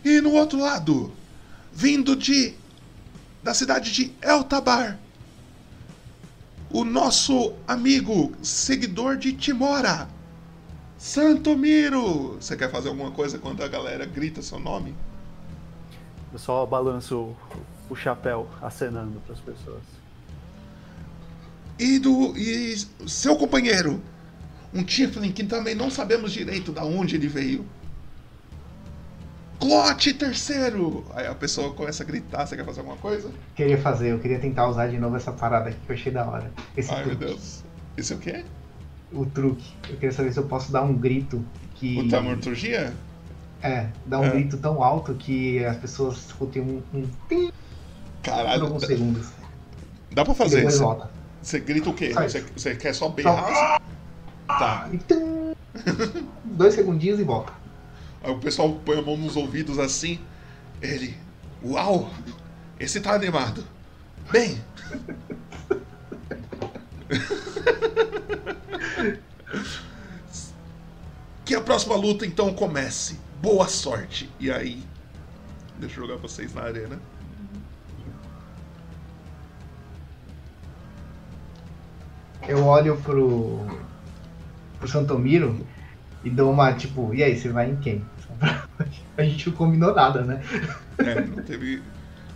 E no outro lado, vindo de da cidade de Eltabar, o nosso amigo, seguidor de Timora, Santomiro! Você quer fazer alguma coisa quando a galera grita seu nome? Eu só balanço o chapéu acenando para as pessoas. E do. E seu companheiro? Um Tiflin que também não sabemos direito da onde ele veio. Clote terceiro! Aí a pessoa começa a gritar, você quer fazer alguma coisa? Queria fazer, eu queria tentar usar de novo essa parada aqui que eu achei da hora. Esse Ai meu truque. Deus. Isso é o quê? O truque. Eu queria saber se eu posso dar um grito que. O Tamurturgia? É, dar um É. grito tão alto que as pessoas escutem um, um tim por Caralho, alguns dá, segundos. dá pra fazer isso. volta. Você grita o quê? Você, você quer só berrar? Tá. Dois segundinhos e volta. Aí o pessoal põe a mão nos ouvidos assim. Ele. Uau! Esse tá animado. Bem. que a próxima luta então comece. Boa sorte. E aí. Deixa eu jogar vocês na arena. Eu olho pro. pro Santomiro e dou uma tipo, e aí, você vai em quem? A gente não combinou nada, né? É, não teve.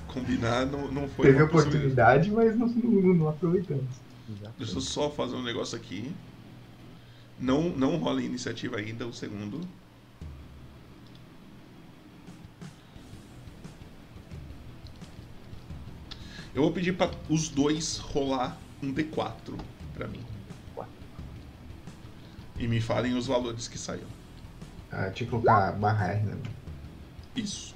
Combinar, não, não foi. Teve oportunidade, mas não, não, não aproveitamos. Deixa eu só fazer um negócio aqui. Não, não rola iniciativa ainda, o segundo. Eu vou pedir para os dois rolar um D4 para mim. E me falem os valores que saíram. Ah, tipo com a barra R, né? Isso.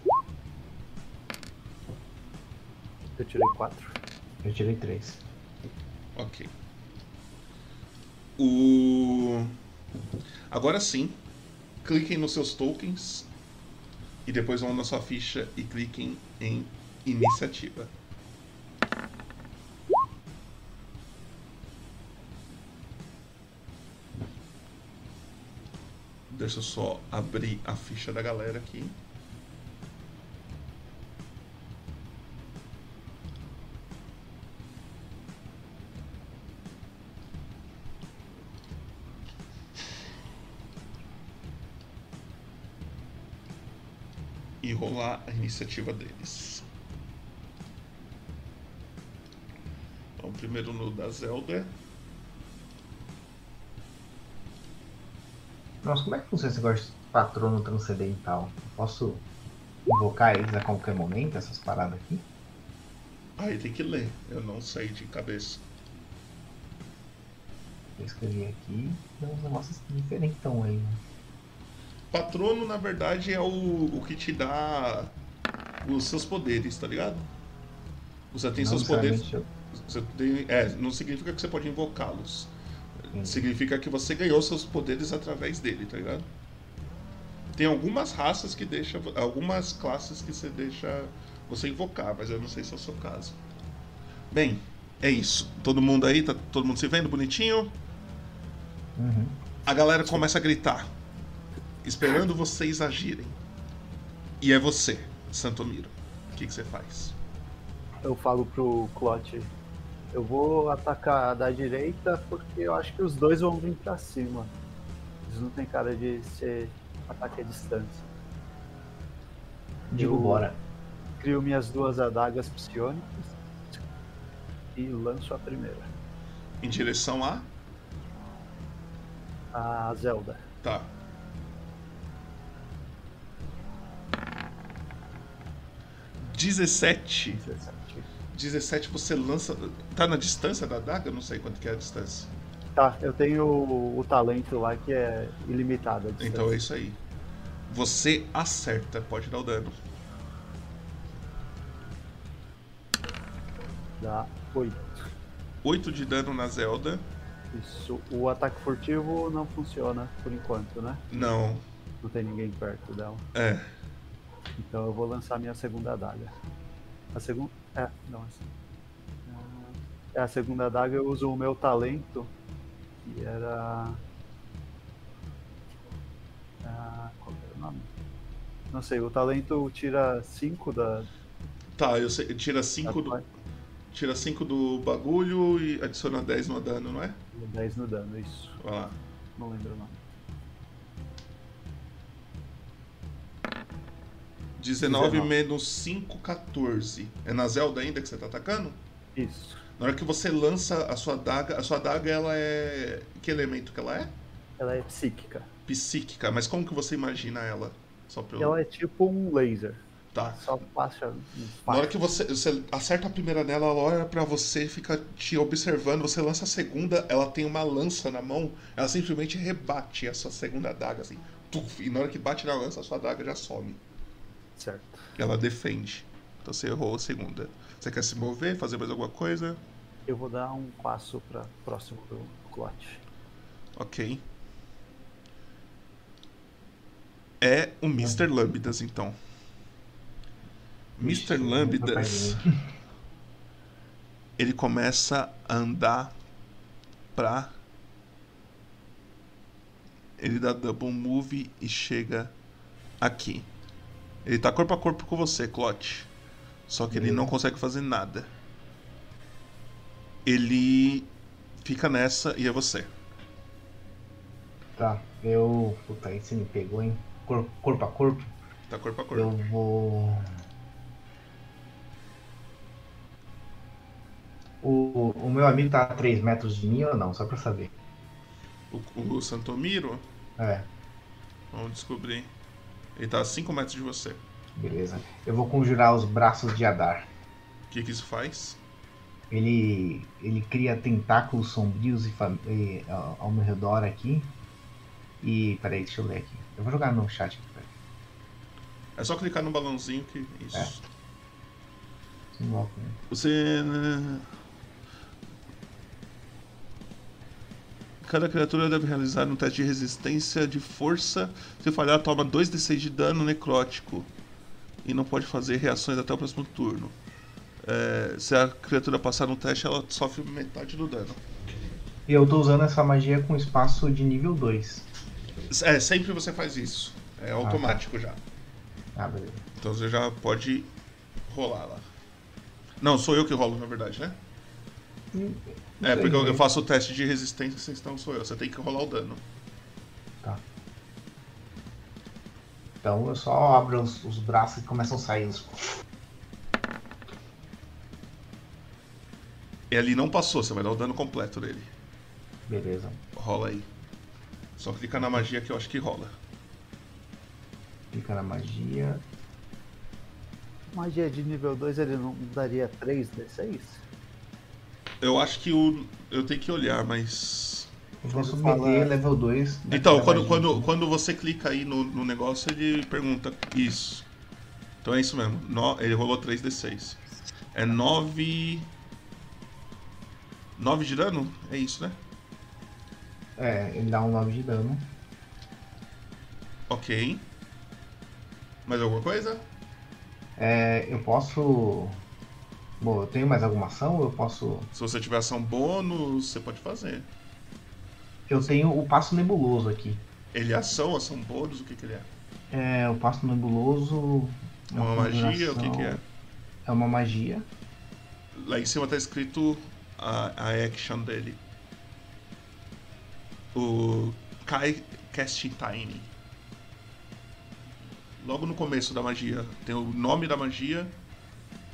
Eu tirei quatro. Eu tirei três. Ok. O... Agora sim, cliquem nos seus tokens e depois vão na sua ficha e cliquem em iniciativa. Deixa eu só abrir a ficha da galera aqui. e rolar a iniciativa deles. Então, primeiro no da Zelda. Nossa, como é que funciona esse negócio de patrono transcendental? Eu posso invocar eles a qualquer momento, essas paradas aqui? Aí tem que ler, eu não sei de cabeça. Eu escrevi aqui, tem uns negócios diferentão aí, né? Patrono, na verdade, é o, o que te dá os seus poderes, tá ligado? Você tem Não seus poderes. necessariamente Você tem, é, não significa que você pode invocá-los. Entendi. Significa que você ganhou seus poderes através dele, tá ligado? Tem algumas raças que deixa. Algumas classes que você deixa você invocar, mas eu não sei se é o seu caso. Bem, é isso. Todo mundo aí, tá todo mundo se vendo bonitinho? Uhum. A galera começa a gritar, esperando vocês agirem. E é você, Santomiro. O que, que você faz? Eu falo pro Clot. Eu vou atacar da direita porque eu acho que os dois vão vir pra cima. Eles não tem cara de ser ataque à distância. Digo, Eu- bora. Crio minhas duas adagas psionicas e lanço a primeira. Em direção a. A Zelda. Tá. Dezessete. 17. 17 você lança. Tá na distância da adaga? Eu não sei quanto que é a distância. Tá, eu tenho o, o talento lá que é ilimitado. a distância. Então é isso aí. Você acerta, pode dar o dano. Dá 8. 8 de dano na Zelda. Isso. O ataque furtivo não funciona por enquanto, né? Não. Não tem ninguém perto dela. É. Então eu vou lançar minha segunda adaga. A segunda. É, não, essa. É a segunda adaga eu uso o meu talento, que era. Ah, qual era o nome? Não sei, o talento tira 5 da. Tá, eu sei. Tira 5 do. Tira 5 do bagulho e adiciona 10 no dano, não é? 10 no dano, isso. Vai lá. Não lembro o nome. 19 19. menos 5, 14. É na Zelda ainda que você tá atacando? Isso. Na hora que você lança a sua daga, a sua daga ela é. Que elemento que ela é? Ela é psíquica. Psíquica, mas como que você imagina ela? Só pra eu. Ela é tipo um laser. Tá. Só passa Na hora que você, você acerta a primeira nela, ela olha pra você, fica te observando, você lança a segunda, ela tem uma lança na mão, ela simplesmente rebate a sua segunda daga, assim. Tuf, e na hora que bate na lança, a sua daga já some. Certo. Ela defende. Então você errou a segunda. Você quer se mover, fazer mais alguma coisa? Eu vou dar um passo pra próximo do Clot. Ok. É o Mr. Lambdas, então. Mr. Lambdas, ele começa a andar pra. Ele dá double move e chega aqui. Ele tá corpo a corpo com você, Clot. Só que ele não consegue fazer nada. Ele fica nessa e é você. Tá, eu. Puta, aí você me pegou, hein? Cor- corpo a corpo. Tá corpo a corpo. Eu vou. O, o meu amigo tá a 3 metros de mim ou não? Só pra saber. O, o Santomiro, É, vamos descobrir. Ele tá a 5 metros de você. beleza. Eu vou conjurar os braços de Adar. O que, que isso faz? Ele, ele cria tentáculos sombrios e, fam- e, ao ao meu redor aqui. E. Peraí, deixa eu ler aqui. Eu vou jogar no chat aqui, peraí. É só clicar no balãozinho que. Isso. É. Você. Cada criatura deve realizar um teste de resistência de força. Se falhar, toma 2d6 de dano necrótico. E não pode fazer reações até o próximo turno. É, se a criatura passar no teste, ela sofre metade do dano. E eu tô usando essa magia com espaço de nível 2. É, sempre você faz isso. É automático já. Ah, beleza. Então você já pode rolar lá. Não, sou eu que rolo, na verdade, né? É, porque eu, eu faço o teste de resistência, então sou eu. Você tem que rolar o dano. Tá. Então eu só abro os, os braços e começam a sair os. E ali não passou, você vai dar o dano completo dele. Beleza. Rola aí. Só clica na magia que eu acho que rola. Clica na magia. Magia de nível 2 ele não daria 3d6? Eu acho que o. Eu tenho que olhar, mas. Eu vou submeter level 2. Então, quando, quando, quando você clica aí no, no negócio, ele pergunta isso. Então é isso mesmo. No- ele rolou 3d6. É 9. 9 de dano? É isso, né? É, ele dá um 9 de dano. Ok. Mais alguma coisa? É, eu posso. Bom, eu tenho mais alguma ação ou eu posso. Se você tiver ação bônus, você pode fazer. Eu tenho o passo nebuloso aqui. Ele é ação, ação bônus, o que, que ele é? É, o passo nebuloso. é Uma magia, o que, que é? É uma magia. Lá em cima tá escrito a, a action dele. O Kai Casting Tiny. Logo no começo da magia tem o nome da magia.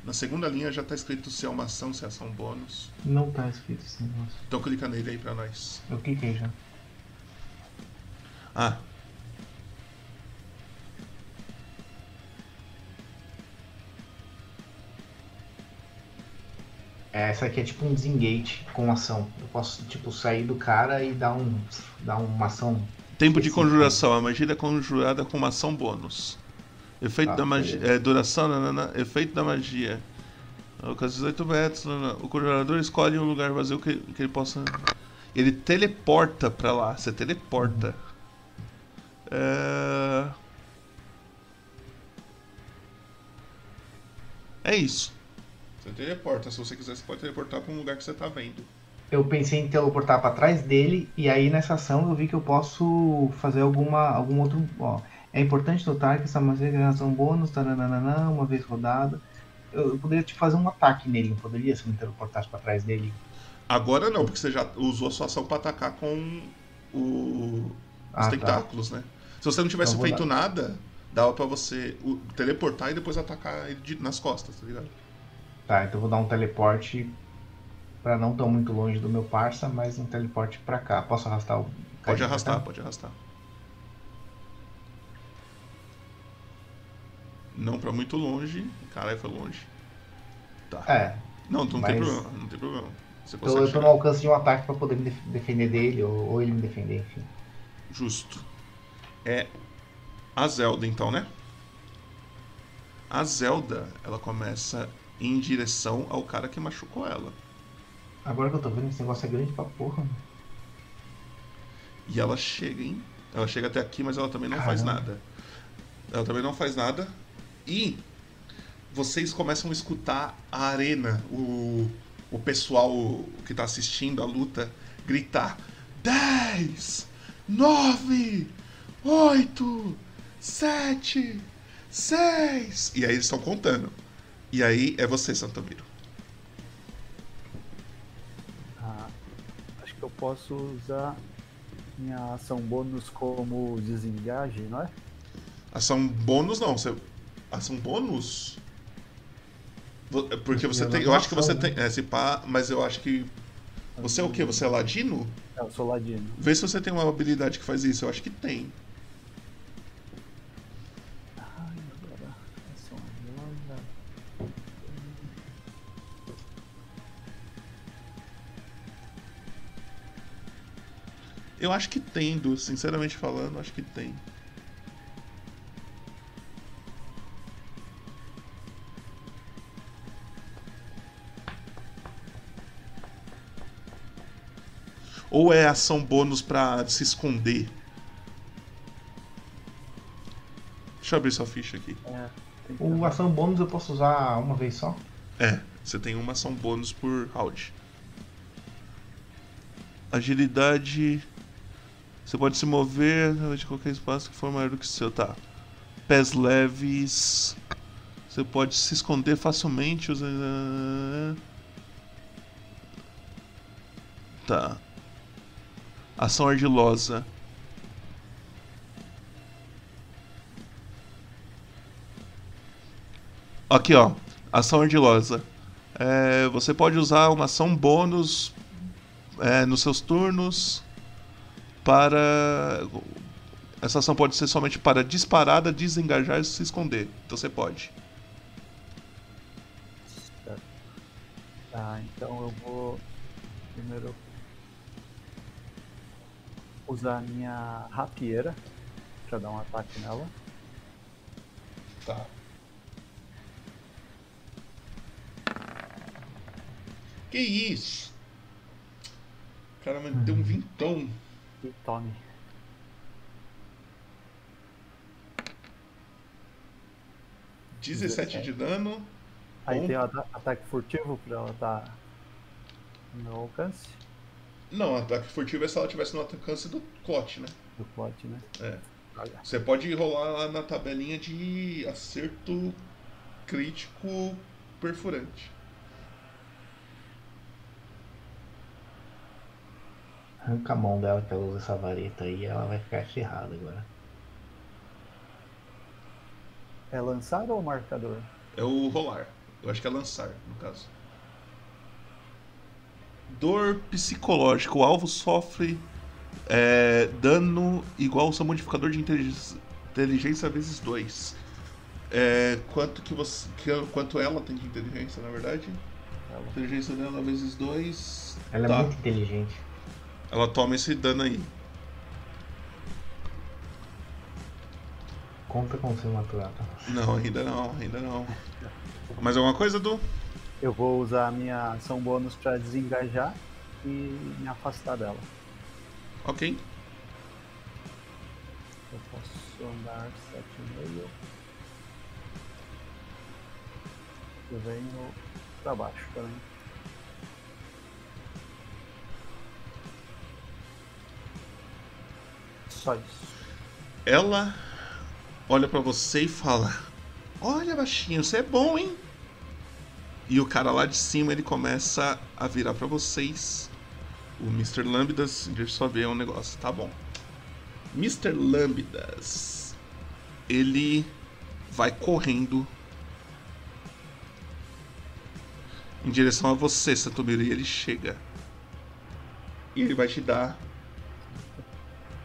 Na segunda linha já tá escrito se é uma ação, se é ação bônus. Não tá escrito esse negócio. Então clica nele aí pra nós. Eu cliquei já. Ah. É, essa aqui é tipo um desengate com ação. Eu posso, tipo, sair do cara e dar um. dar uma ação. Tempo de conjuração. A magia é conjurada com uma ação bônus. Efeito Ah, da magia. É, duração, nanana, efeito da magia. Alcance 18 metros. nanana. O conjurador escolhe um lugar vazio que, que ele possa. Ele teleporta pra lá. Você teleporta. É... é isso. Você teleporta. Se você quiser, você pode teleportar pra um lugar que você tá vendo. Eu pensei em teleportar pra trás dele e aí nessa ação eu vi que eu posso fazer alguma algum outro. Ó, é importante notar que essa magia ganha ação bônus, taranana, uma vez rodada. Eu, eu poderia tipo, fazer um ataque nele, não poderia se eu me teleportasse pra trás dele? Agora não, porque você já usou a sua ação pra atacar com o... os Ah, tá. tentáculos, né? Se você não tivesse Então feito dar. nada, dava pra você teleportar e depois atacar ele de- nas costas, tá ligado? Tá, então eu vou dar um teleporte pra não tão muito longe do meu parça, mas um teleporte pra cá. Posso arrastar o. Pode arrastar, pode arrastar. Não pra muito longe. Caralho, foi longe. Tá. É, Não, não tem problema, não tem problema. Você então consegue eu tô no alcance de um ataque pra poder me def- defender dele, ou, ou ele me defender, enfim. Justo. É a Zelda, então, né? A Zelda, ela começa em direção ao cara que machucou ela. Agora que eu tô vendo, esse negócio é grande pra porra, mano. E ela chega, hein? Ela chega até aqui, mas ela também não faz Caramba. nada. Ela também não faz nada. E vocês começam a escutar a arena, o, o pessoal que tá assistindo a luta, gritar: 10, 9, 8, 7, 6. E aí eles estão contando. E aí é você, Santomiro. Ah, acho que eu posso usar minha ação bônus como desengage, não é? Ação bônus não, você. Ação bônus? Vo- é Porque você tem. Eu acho que você tem. É, se pá, mas eu acho que. Você é o quê? Você é ladino? É, eu sou ladino. Vê se você tem uma habilidade que faz isso. Eu acho que tem. Ai, agora. Ação agora. Eu acho que tem, Du. Sinceramente falando, acho que tem. Ou é ação bônus pra se esconder? Deixa eu abrir sua ficha aqui. É, O ação bônus eu posso usar uma vez só? É, você tem uma ação bônus por round. Agilidade. Você pode se mover de qualquer espaço que for maior do que o seu, tá? Pés leves. Você pode se esconder facilmente usando. Tá. Ação ardilosa. Aqui, ó. Ação ardilosa. É, você pode usar uma ação bônus é, nos seus turnos para. Essa ação pode ser somente para disparada, desengajar e se esconder. Então você pode. Tá, então eu vou primeiro usar a minha rapieira pra dar um ataque nela. Tá. Que isso? O cara me deu um vintão. E tome. dezessete de dano. Aí tem o ata- ataque furtivo pra ela estar no meu alcance Não, ataque furtivo é se ela estivesse no alcance do clot, né? do plot, né? É. Você pode rolar lá na tabelinha de acerto crítico perfurante. Arranca a mão dela que ela usa essa vareta aí ela vai ficar ferrada agora. É lançar ou marcador? É o rolar. Eu acho que é lançar, no caso. Dor psicológica. O alvo sofre é, dano igual ao seu modificador de inteligência, inteligência vezes 2. É, quanto que você. que- quanto ela tem de inteligência, na verdade? Ela. Inteligência dela vezes 2. Ela Tá. é muito inteligente. Ela toma esse dano aí. Conta com seu maturata. Não, ainda não, ainda não. Mais alguma coisa, Du? Eu vou usar a minha ação bônus pra desengajar e me afastar dela. Ok. Eu posso andar 7,5. Eu venho pra baixo também. Só isso. Ela olha pra você e fala: Olha, baixinho, você é bom, hein? E o cara lá de cima ele começa a virar pra vocês. O Mr. Lambdas, deixa eu só ver um negócio, tá bom. Mr. Lambdas. ele vai correndo em direção a você, Santomiro, e ele chega. E ele vai te dar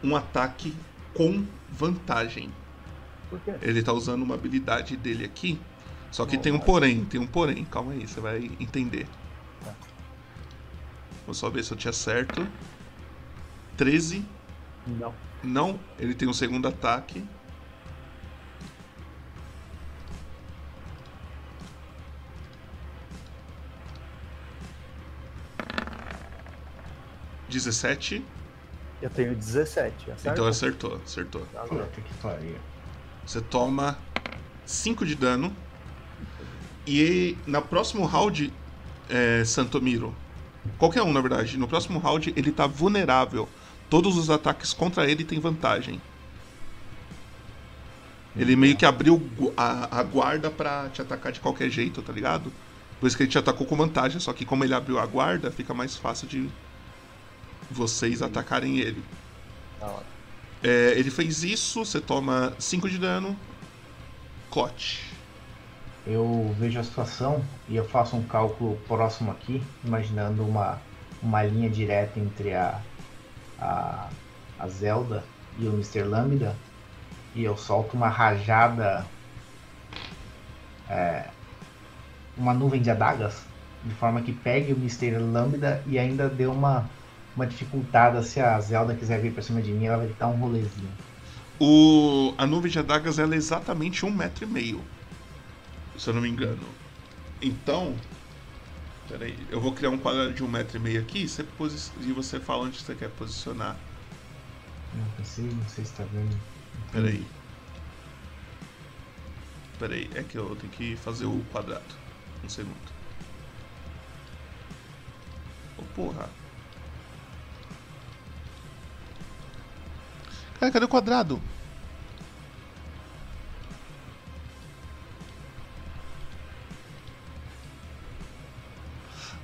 um ataque com vantagem. Por quê? Ele tá usando uma habilidade dele aqui. Só que tem um porém, tem um porém. Calma aí, você vai entender. Tá. Vou só ver se eu te acerto. 13. Não. Não, ele tem um segundo ataque. Dezessete. Eu tenho 17, acerta? Então acertou, acertou. Puta que pariu. Você toma 5 de dano. E na próximo round, é, Santomiro, qualquer um na verdade, no próximo round ele tá vulnerável. Todos os ataques contra ele têm vantagem. Ele meio que abriu a, a guarda pra te atacar de qualquer jeito, tá ligado? Por isso que ele te atacou com vantagem, só que como ele abriu a guarda, fica mais fácil de vocês atacarem ele. É, ele fez isso, você toma 5 de dano. Clote. Eu vejo a situação e eu faço um cálculo próximo aqui, imaginando uma, uma linha direta entre a, a, a Zelda e o Mr. Lambda. E eu solto uma rajada. é, uma nuvem de adagas, de forma que pegue o Mr. Lambda e ainda dê uma, uma dificultada. Se a Zelda quiser vir pra cima de mim, ela vai dar um rolezinho. O, a nuvem de adagas ela é exatamente um metro e meio. Se eu não me engano. Então. Peraí, eu vou criar um quadrado de um metro e meio aqui você posi- e você fala onde você quer posicionar. Não consigo, não sei se tá vendo. Peraí. Peraí, é que eu tenho que fazer o quadrado. Um segundo. Ô porra. Cara, cadê o quadrado?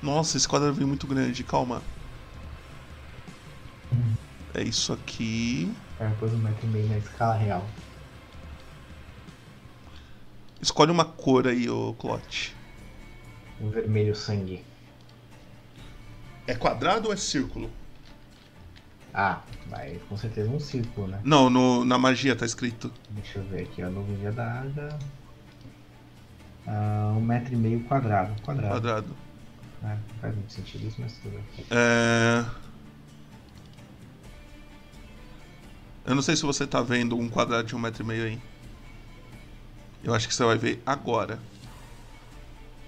Nossa, esse quadrado veio muito grande, calma. É isso aqui. É, depois um metro e meio na escala real. Escolhe uma cor aí, ô Clote. Um vermelho sangue. É quadrado ou é círculo? Ah, vai com certeza um círculo, né? Não, no- na magia tá escrito. Deixa eu ver aqui, a nuvem de adaga. Ah, um metro e meio quadrado. Quadrado. Quadrado. É, não faz muito sentido isso, mas tudo bem. É... Eu não sei se você tá vendo um quadrado de um metro e meio aí. Eu acho que você vai ver agora.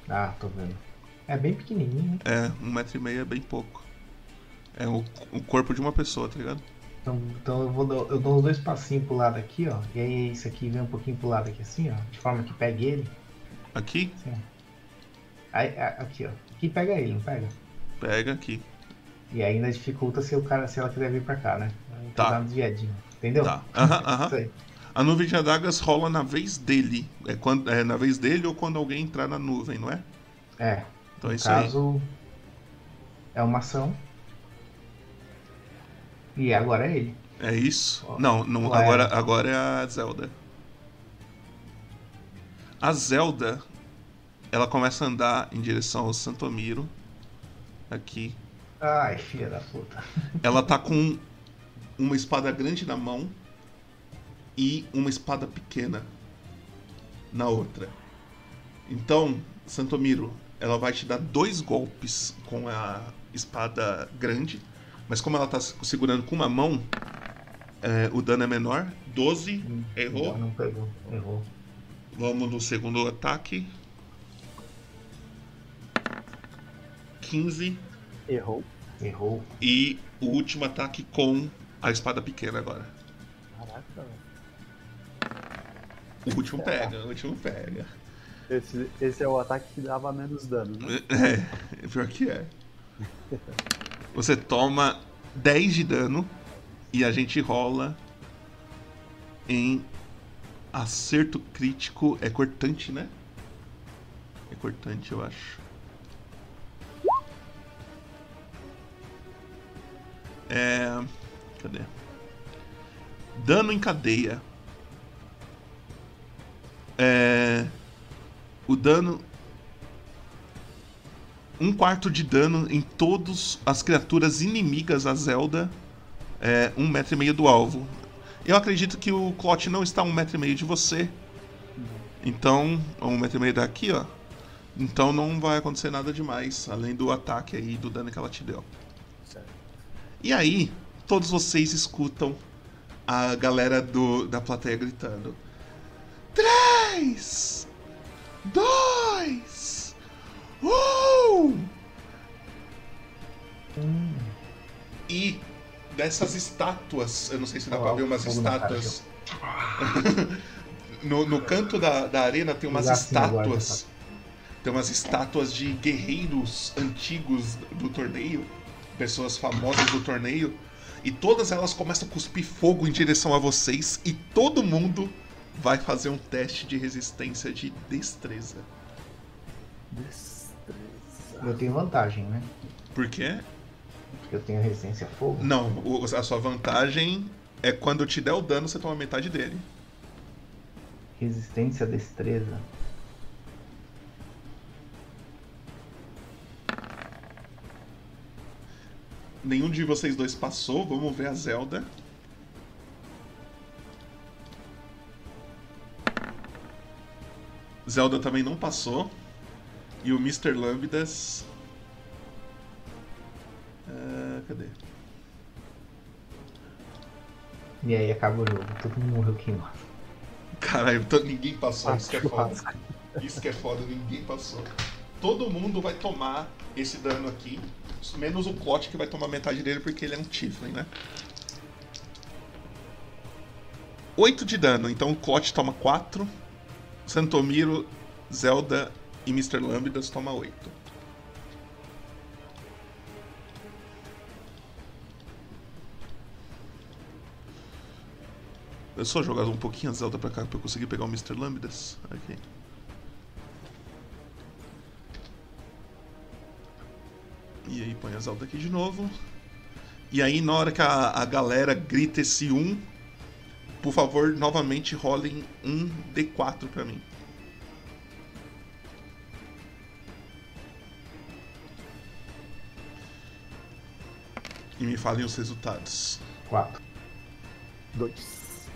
Ah, tô vendo. É bem pequenininho, né? É, um metro e meio é bem pouco. É o, o corpo de uma pessoa, tá ligado? Então, então eu, vou, eu dou os dois passinhos pro lado aqui, ó. E aí esse aqui vem um pouquinho pro lado aqui assim, ó. De forma que pegue ele. Aqui, ó. Aí, aqui, ó. Pega ele, não pega? pega aqui. E ainda dificulta se o cara, se ela quiser vir pra cá, né? Aí Tá. Dá uma desviadinha. Entendeu? Tá. Aham, aham. Isso aí. A nuvem de adagas rola na vez dele. É, quando, é na vez dele ou quando alguém entrar na nuvem, não é? É. Então é no isso aí. caso, é uma ação. E agora é ele. É isso? Ó, Não, não é? agora, agora é a Zelda. A Zelda, ela começa a andar em direção ao Santomiro. Aqui. Ai, filha da puta. Ela tá com uma espada grande na mão e uma espada pequena na outra. Então, Santomiro, ela vai te dar dois golpes com a espada grande, mas como ela tá se- segurando com uma mão, é, o dano é menor. 12, errou. Não, não pegou. Errou. Vamos no segundo ataque. 15 Errou. Errou. e o último ataque com a espada pequena agora. Caraca. O último pega, o último pega. Esse, esse é o ataque que dava menos dano, né? É, pior que é. Você toma 10 de dano e a gente rola em acerto crítico. É cortante, né? É cortante, eu acho. É. Cadê? Dano em cadeia. É, o dano. Um quarto de dano em todas as criaturas inimigas a Zelda. É, um metro e meio do alvo. Eu acredito que o Clot não está a um metro e meio de você. Então, um metro e meio daqui, ó. Então não vai acontecer nada demais, além do ataque aí, do dano que ela te deu. E aí, todos vocês escutam a galera do, da plateia gritando: Três! Dois! Um! E dessas estátuas, eu não sei se dá pra ver umas estátuas. no, no canto da, da arena tem umas assim, estátuas. Tem umas estátuas de guerreiros antigos do torneio, pessoas famosas do torneio, e todas elas começam a cuspir fogo em direção a vocês, e todo mundo vai fazer um teste de resistência de destreza. Destreza. Eu tenho vantagem, né? Por quê? Porque eu tenho resistência a fogo. Não, a sua vantagem é quando eu te der o dano, você toma metade dele. Resistência a destreza. Nenhum de vocês dois passou, vamos ver a Zelda. Zelda também não passou. E o Mr. Lambdas. Ah, cadê? E aí acaba o jogo. Todo mundo morreu queimado. Caralho, ninguém passou, isso que é foda. Isso que é foda, ninguém passou. Todo mundo vai tomar esse dano aqui, menos o Clot que vai tomar metade dele porque ele é um Tiflin, né? 8 de dano, então o Clot toma 4, Santomiro, Zelda e Mr. Lambdas toma 8. Eu só jogar um pouquinho a Zelda pra cá pra eu conseguir pegar o Mr. Lambdas. Aqui. E aí põe a Zelda aqui de novo. E aí na hora que a, a galera grita esse 1, por favor, novamente rolem um D4 pra mim. E me falem os resultados. 4. Dois.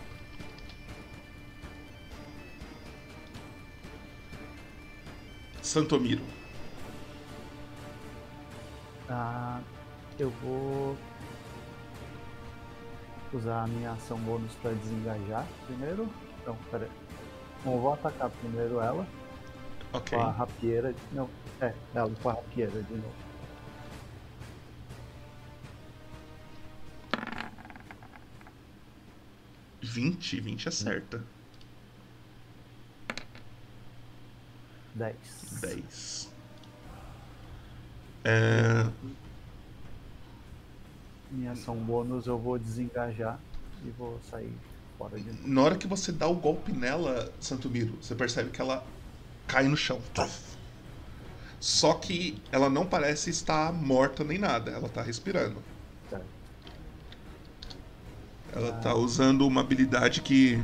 Santomiro. Ah, eu vou usar a minha ação bônus para desengajar primeiro. Então, peraí. Bom, eu vou atacar primeiro ela Ok. com a rapieira. Não, é, ela com a rapieira de novo. vinte 20 acerta. 10. 10. É, Minha ação bônus eu vou desengajar e vou sair fora de na hora que você dá o golpe nela, Santomiro, você percebe que ela cai no chão. Só que ela não parece estar morta nem nada, ela tá respirando. Ela tá usando uma habilidade que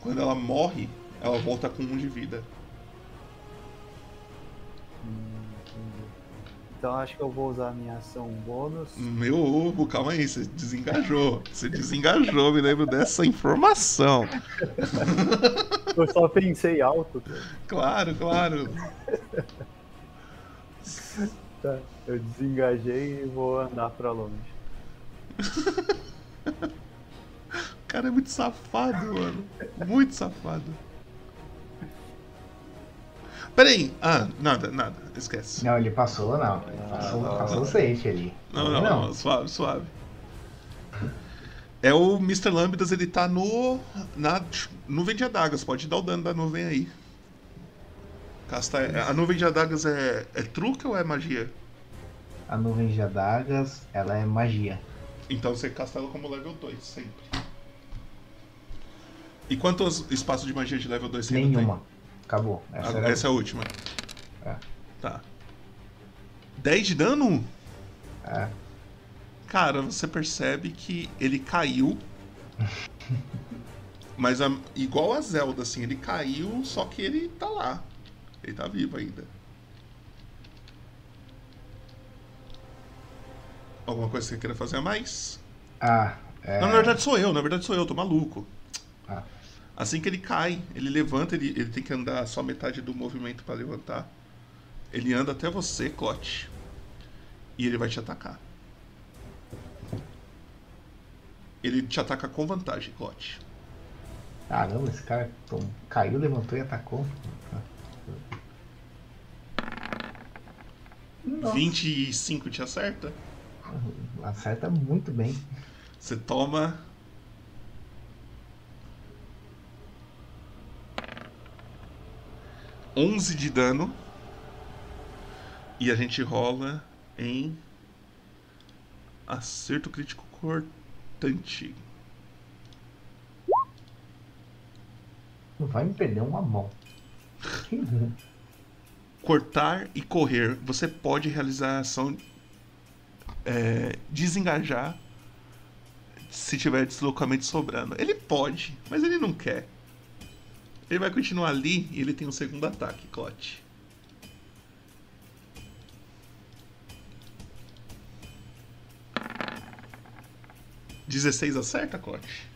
quando ela morre, ela volta com um de vida. Então acho que eu vou usar a minha ação bônus. Meu ovo, calma aí, você desengajou. Você desengajou, me lembro dessa informação. Eu só pensei alto. cara. Claro, claro. Tá. Eu desengajei e vou andar pra longe. O cara é muito safado, mano. Muito safado. Peraí. Ah, nada, nada. Esquece. Não, ele passou, não. Ele passou, não, passou não. o safe ali. Não, não, não, suave, suave. É o Mr. Lambdas, ele tá no. na nuvem de adagas. Pode dar o dano da nuvem aí. Casta, a nuvem de adagas é, é truque ou é magia? A nuvem de adagas, ela é magia. Então você casta ela como level 2, sempre. E quantos espaços de magia de level 2 você ainda tem? Nenhuma. Acabou. Essa Ah, Essa é a última. É. Tá. 10 de dano? É. Cara, você percebe que ele caiu. Mas a- igual a Zelda, assim, ele caiu, só que ele tá lá. Ele tá vivo ainda. Alguma coisa que você queira fazer a mais? Ah, é. Não, na verdade sou eu, na verdade sou eu, tô maluco. Ah. Assim que ele cai, ele levanta, ele, ele tem que andar só metade do movimento pra levantar. Ele anda até você, Clote. E ele vai te atacar. Ele te ataca com vantagem, Clote. Caramba, esse cara caiu, levantou e atacou. Nossa, 25 te acerta? acerta muito bem. Você toma. Onze de dano. E a gente rola em. Acerto crítico cortante. Não vai me perder uma mão. Cortar e correr. Você pode realizar a ação. é, desengajar. Se tiver deslocamento sobrando. Ele pode, mas ele não quer. Ele vai continuar ali e ele tem um segundo ataque, Clote. Dezesseis acerta, Clote?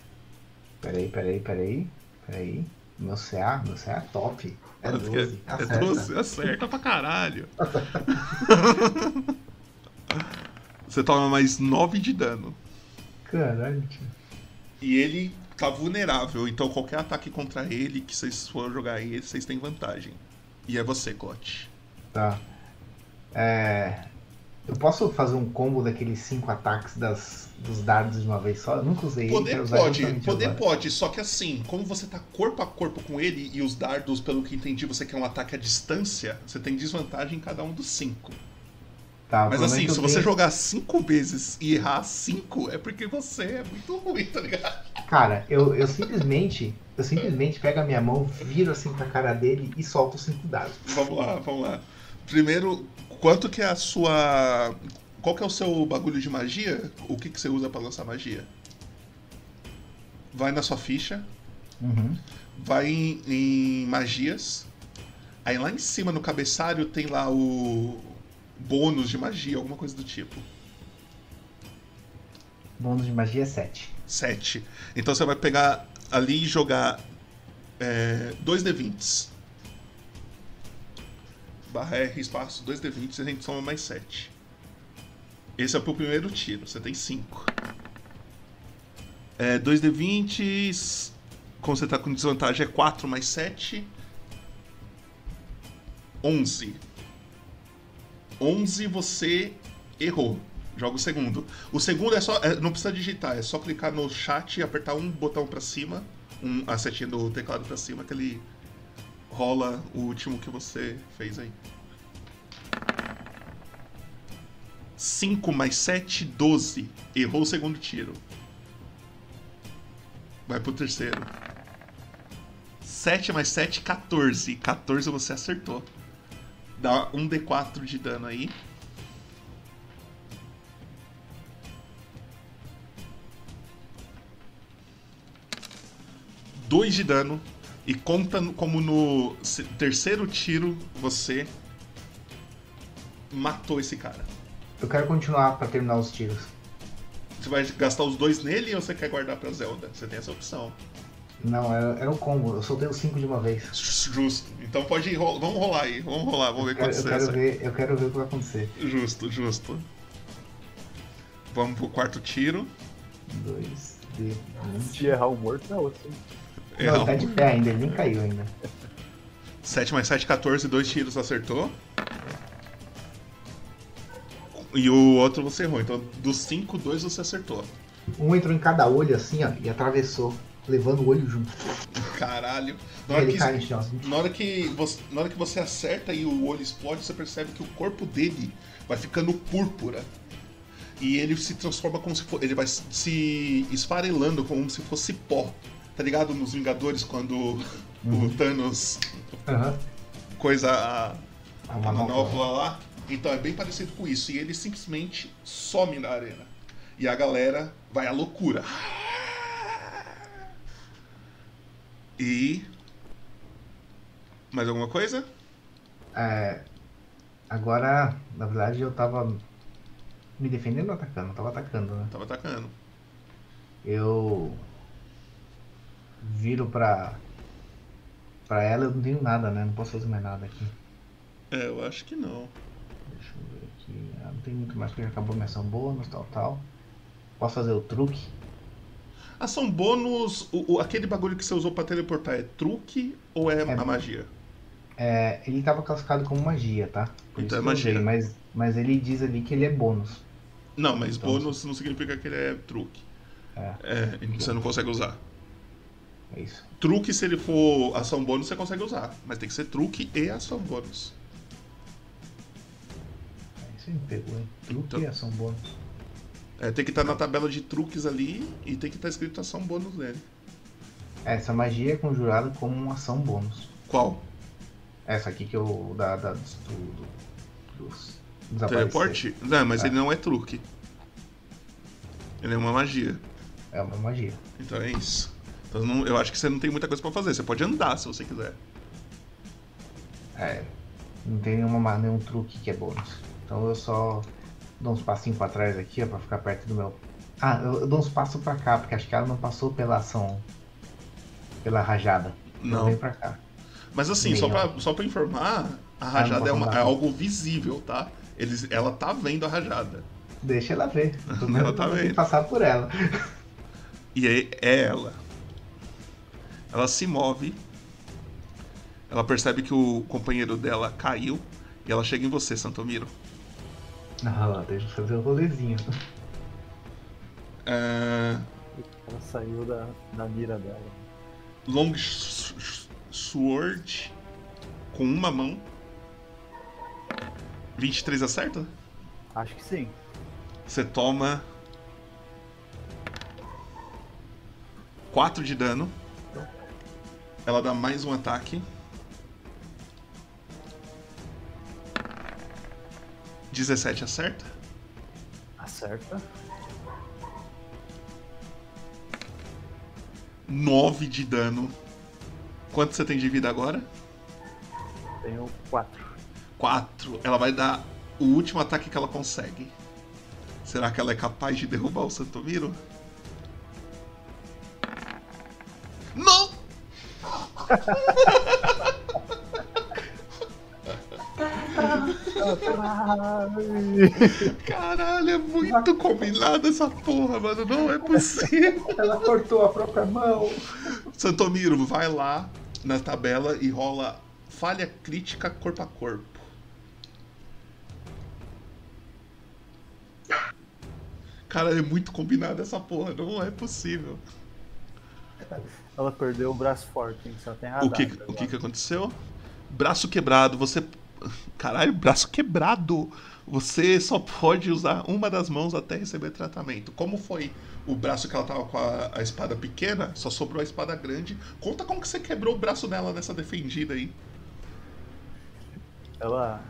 Peraí, peraí, peraí. Peraí. Meu CA, meu CA é top. É 12. É Acerta. 12, acerta pra caralho. Você toma mais 9 de dano. Caralho, tio. E ele tá vulnerável, então qualquer ataque contra ele que vocês forem jogar ele, vocês têm vantagem. E é você, Clote. Tá. É. Eu posso fazer um combo daqueles cinco ataques das, dos dardos de uma vez só? Eu nunca usei ele, Poder usar pode, poder agora. pode, só que assim, como você tá corpo a corpo com ele e os dardos, pelo que entendi, você quer um ataque à distância, você tem desvantagem em cada um dos cinco. Tá, Mas assim, se você jogar cinco vezes e errar cinco, é porque você é muito ruim, tá ligado? Cara, eu, eu simplesmente. Eu simplesmente pego a minha mão, viro assim pra cara dele e solto os cinco dados. Vamos lá, vamos lá. Primeiro, quanto que é a sua. Qual que é o seu bagulho de magia? O que, que você usa pra lançar magia? Vai na sua ficha, Uhum. vai em, em magias. Aí lá em cima no cabeçalho tem lá o bônus de magia, alguma coisa do tipo. Bônus de magia é 7. 7. Então você vai pegar ali e jogar é, 2d20s. Barra R, espaço, 2d20 e a gente soma mais 7. Esse é pro primeiro tiro, você tem 5. É, 2d20, como você tá com desvantagem, é 4 mais 7. 11. 11 você errou. Joga o segundo. O segundo é só. é, não precisa digitar, é só clicar no chat e apertar um botão pra cima, um, a setinha do teclado pra cima, que ele rola o último que você fez aí. 5 mais 7, 12. Errou o segundo tiro. Vai pro terceiro. 7 mais 7, 14. 14 você acertou. Dá um D4 de dano aí. Dois de dano. E conta como no terceiro tiro você matou esse cara. Eu quero continuar pra terminar os tiros. Você vai gastar os dois nele ou você quer guardar pra Zelda? Você tem essa opção. Não, era, era um combo. Eu soltei os 5 de uma vez. Justo. Então pode ir. Vamos rolar aí. Vamos rolar. Vamos ver Eu quero, quanto eu quero ver, eu quero ver o que vai acontecer. Justo, justo. Vamos pro quarto tiro. 2, D, Se errar o morto, é outro. Não, ele tá de pé ainda, ele nem caiu ainda. 7 mais 7, 14, dois tiros acertou. E o outro você errou. Então, dos 5, dois você acertou. Um entrou em cada olho assim, ó, e atravessou, levando o olho junto. Caralho. Na hora, que, assim. na, hora que você, na hora que você acerta e o olho explode, você percebe que o corpo dele vai ficando púrpura. E ele se transforma como se fosse. Ele vai se esfarelando como se fosse pó. Tá ligado nos Vingadores quando o Thanos Aham. coisa a, A a manopla lá. Então é bem parecido com isso. E ele simplesmente some na arena. E a galera vai à loucura. E. Mais alguma coisa? É, agora, na verdade, eu tava me defendendo ou atacando? Eu tava atacando, né? Tava atacando. Eu viro pra. Pra ela, eu não tenho nada, né? Não posso fazer mais nada aqui. É, eu acho que não. Deixa eu ver aqui. Ah, não tem muito mais porque já acabou minha ação bônus, tal, tal. Posso fazer o truque? Ação bônus, o, o- aquele bagulho que você usou pra teleportar é truque ou é, É. a magia? É, ele tava classificado como magia, tá? Por Então é magia. usei, mas, mas ele diz ali que ele é bônus. Não, mas Então, bônus não significa que ele é truque. É, É, você não consegue usar. é isso. Truque, se ele for ação bônus, você consegue usar. Mas tem que ser truque e ação bônus. Aí você me pegou, hein? Truque Então- e ação bônus. É, tem que estar na tabela de truques ali e tem que estar escrito ação bônus nele. Essa magia é conjurada como uma ação bônus. Qual? Essa aqui que eu. Da, da, do, do, dos. Teleporte? Não, mas É. ele não é truque. Ele é uma magia. É uma magia. Então é isso. Então não- eu acho que você não tem muita coisa pra fazer. Você pode andar se você quiser. É. Não tem nenhuma, ma- nenhum truque que é bônus. Então eu só dou uns passinhos pra trás aqui, ó, pra ficar perto do meu. Ah, eu, eu dou uns passos pra cá, porque acho que ela não passou pela ação. Pela rajada. Não. Vem pra cá. Mas assim, Bem, só ó. pra, só pra informar, a rajada é, uma- é algo visível, tá? Eles, ela tá vendo a rajada. Deixa ela ver. Ela tá vendo. passar por ela. E é, é ela. Ela se move. Ela percebe que o companheiro dela caiu. E ela chega em você, Santomiro. Ah lá, deixa eu fazer o rolezinho. É, Ela saiu da, da mira dela. long Sword. Com uma mão. 23 acerta? Acho que sim. Você toma 4 de dano. Ela dá mais um ataque. 17 acerta. Acerta. 9 de dano. Quanto você tem de vida agora? Tenho quatro. 4. Ela vai dar o último ataque que ela consegue. Será que ela é capaz de derrubar o Santomiro? Não! Caralho, é muito combinado essa porra, mano. Não é possível. Ela cortou a própria mão. Santomiro, vai lá na tabela e rola falha crítica corpo a corpo. Cara, é muito combinado essa porra, não é possível. Ela perdeu o braço forte, hein? Só tem radar. O que, o que que aconteceu? Braço quebrado, você. Caralho, braço quebrado! Você só pode usar uma das mãos até receber tratamento. Como foi o braço que ela tava com a, a espada pequena, só sobrou a espada grande. Conta como que você quebrou o braço dela nessa defendida aí. Ela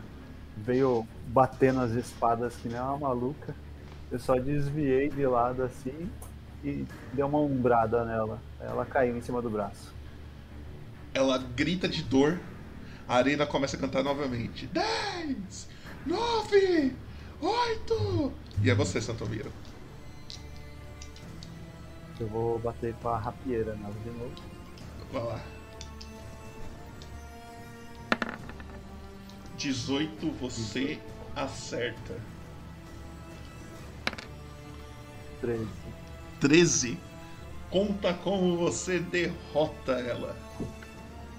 veio batendo as espadas que nem uma maluca. Eu só desviei de lado assim e dei uma umbrada nela. Ela caiu em cima do braço. Ela grita de dor. A arena começa a cantar novamente. 10, 9, 8. E é você, Santomiro. Eu vou bater com a rapieira nela de novo. Vai lá. 18, você acerta. 13. 13. Conta como você derrota ela.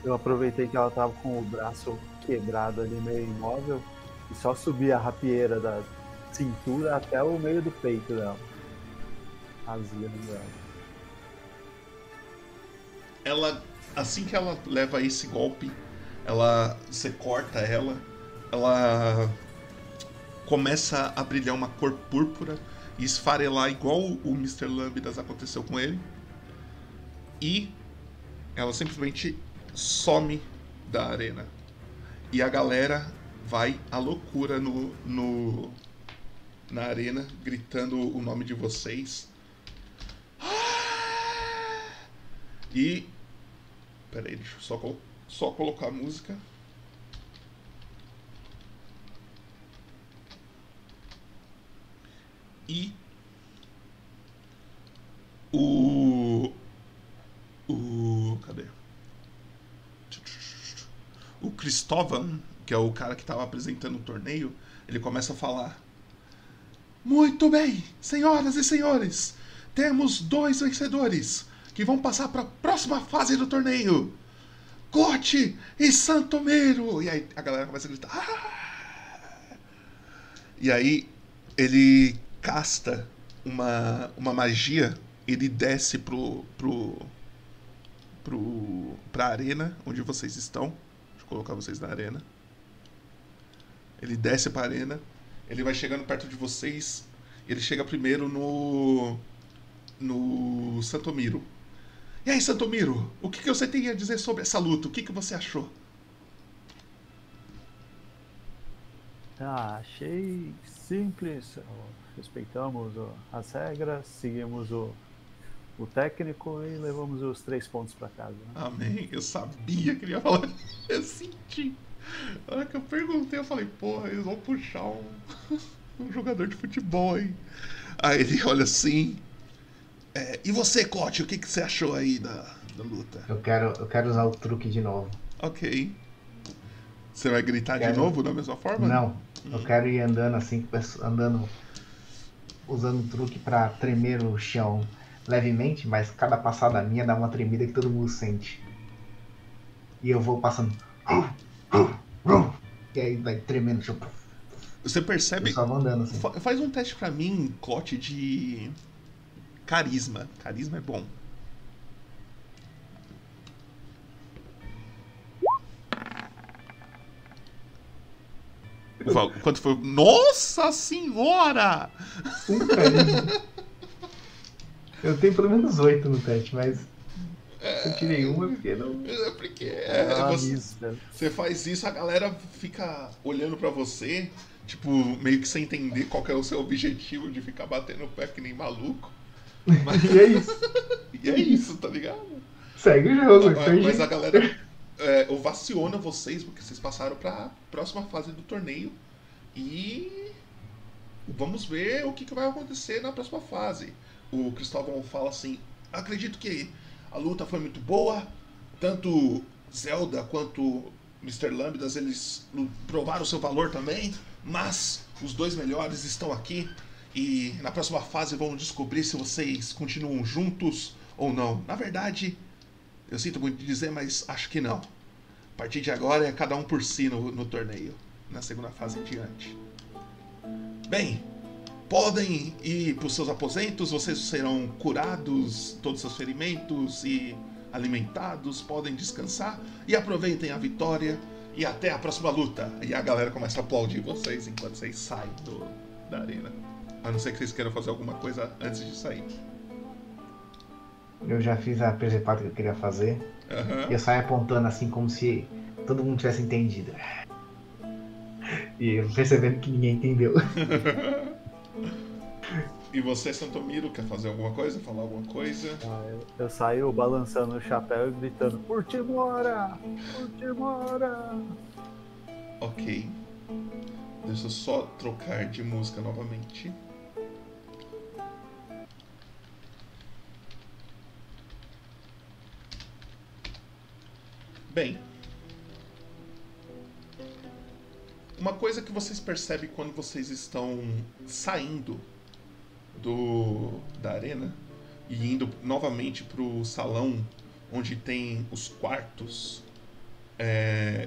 Eu aproveitei que ela tava com o braço quebrado ali, meio imóvel, e só subi a rapieira da cintura até o meio do peito dela. Rasgando dela. Ela, assim que ela leva esse golpe, ela, você corta ela, ela começa a brilhar uma cor púrpura e esfarelar igual o Mr. Lambidas aconteceu com ele. E ela simplesmente some da arena. E a galera vai à loucura no, no na arena, gritando o nome de vocês. E Pera aí, deixa eu só, só colocar a música. E o cadê? O Cristóvão, que é o cara que estava apresentando o torneio, ele começa a falar: Muito bem, senhoras e senhores, temos dois vencedores que vão passar para a próxima fase do torneio. Clote e Santomero! E aí a galera começa a gritar. "Ah!" E aí ele casta uma, uma magia, ele desce pro, pro, pro, pra arena onde vocês estão. Colocar vocês na arena. Ele desce pra arena, ele vai chegando perto de vocês. Ele chega primeiro no. no Santomiro. E aí, Santomiro, o que, que você tem a dizer sobre essa luta? O que, que você achou? Ah, achei simples. Respeitamos as regras, seguimos o, o técnico e levamos os três pontos para casa. né? Amém. Eu sabia que ele ia falar. Eu senti. Na hora que eu perguntei, eu falei, porra, eles vão puxar um, um jogador de futebol, hein? Aí ele olha assim. é, e você, Cote, o que, que você achou aí da, da luta? Eu quero, eu quero usar o truque de novo. Ok. Você vai gritar de Quero. novo da mesma forma? Não, eu quero ir andando assim, andando, usando o truque pra tremer o chão levemente, mas cada passada minha dá uma tremida que todo mundo sente. E eu vou passando. E aí vai tremendo o chão. Você percebe. Eu só vou andando assim. Fa- Faz um teste pra mim, Clote, de carisma. Carisma é bom. Quanto foi? Nossa senhora! Um carinho. Eu tenho pelo menos oito no teste, mas eu tirei uma porque não. É porque é, Ah, você, mister. você faz isso, a galera fica olhando pra você, tipo, meio que sem entender qual é o seu objetivo de ficar batendo o pé que nem maluco. Mas, E é isso. e é isso, tá ligado? Segue o jogo. Mas, mas a gente. galera é, ovaciona vocês porque vocês passaram pra próxima fase do torneio. E vamos ver o que, que vai acontecer na próxima fase. O Cristóvão fala assim: acredito que a luta foi muito boa. Tanto Zelda quanto Mr. Lambdas eles provaram seu valor também. Mas os dois melhores estão aqui. E na próxima fase vão descobrir se vocês continuam juntos ou não. Na verdade, eu sinto muito de dizer, mas acho que não. A partir de agora é cada um por si no, no torneio, na segunda fase em diante. Bem, podem ir para os seus aposentos, vocês serão curados, todos os seus ferimentos e alimentados, podem descansar e aproveitem a vitória e até a próxima luta. E a galera começa a aplaudir vocês enquanto vocês saem do, da arena. A não ser que vocês queiram fazer alguma coisa antes de sair. Eu já fiz a presepada que eu queria fazer. Aham. E eu saio apontando assim como se todo mundo tivesse entendido. E percebendo que ninguém entendeu. E você, Santomiro, quer fazer alguma coisa? Falar alguma coisa? Ah, eu, eu saio balançando o chapéu e gritando: Por Timora! Por Timora! Ok. Deixa eu só trocar de música novamente. Bem. Uma coisa que vocês percebem quando vocês estão saindo do da arena e indo novamente pro salão onde tem os quartos é,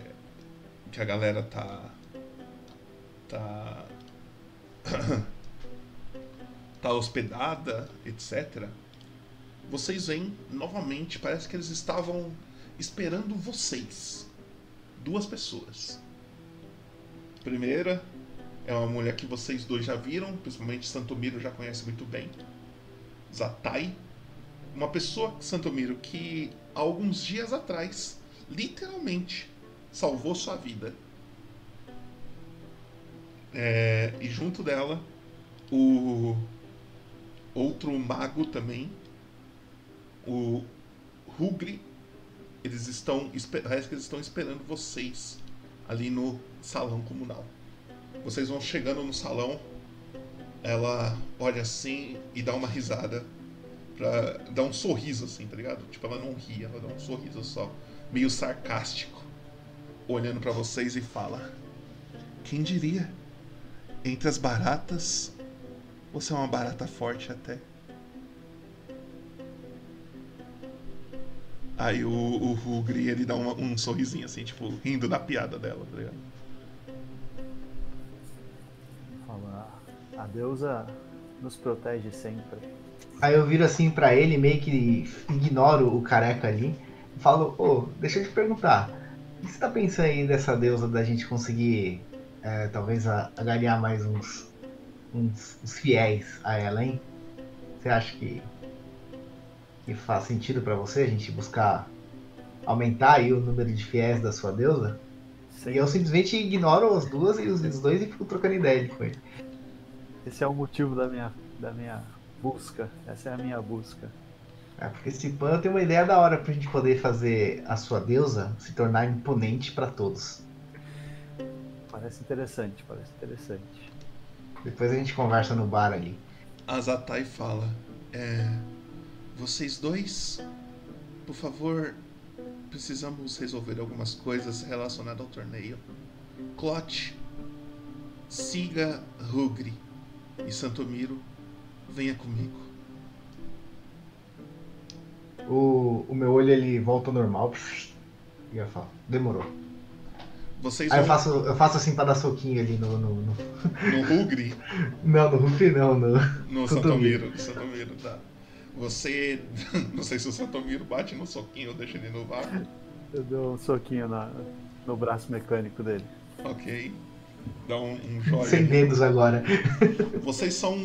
que a galera tá tá tá hospedada, etc. Vocês veem novamente, parece que eles estavam esperando vocês. Duas pessoas. Primeira é uma mulher que vocês dois já viram, principalmente Santomiro já conhece muito bem. Zatai. Uma pessoa, Santomiro, que há alguns dias atrás, literalmente, salvou sua vida. É, e junto dela, o outro mago também, o Rugri, eles estão, parece que eles estão esperando vocês ali no salão comunal. Vocês vão chegando no salão, ela olha assim e dá uma risada pra dar um sorriso assim, tá ligado? Tipo, ela não ri, ela dá um sorriso só, meio sarcástico, olhando pra vocês e fala: Quem diria? Entre as baratas, você é uma barata forte até. Aí o, o Rugri, ele dá uma- um sorrisinho assim, tipo, rindo da piada dela, tá ligado? A deusa nos protege sempre. Aí eu viro assim pra ele, meio que ignoro o careca ali. Falo, ô, deixa eu te perguntar. O que você tá pensando aí dessa deusa da gente conseguir é, talvez a- agariar mais uns, uns, uns fiéis a ela, hein? Você acha que, que faz sentido pra você a gente buscar aumentar aí o número de fiéis da sua deusa? E eu simplesmente ignoro as duas e os os dois e fico trocando ideia com ele. Esse é o motivo da minha, da minha busca. Essa é a minha busca. É, porque esse pano tem uma ideia da hora pra gente poder fazer a sua deusa se tornar imponente pra todos. Parece interessante, parece interessante. Depois a gente conversa no bar ali. A Zatai fala: É. Vocês dois, por favor, precisamos resolver algumas coisas relacionadas ao torneio. Clote, siga Rugri e Santomiro, venha comigo. O, o meu olho ele volta ao normal. E eu falo, demorou. Vocês Aí eu faço, eu faço assim pra dar soquinho ali no. no, no... no Rugri, Não, no Rufi não, no. no Santomiro. Santomiro. Santomiro, tá. Você. Não sei se o Santomiro bate no soquinho ou deixa ele no vácuo. Eu dou um soquinho na, no braço mecânico dele. Ok. Dá um, um joia. Sem dedos agora. Vocês são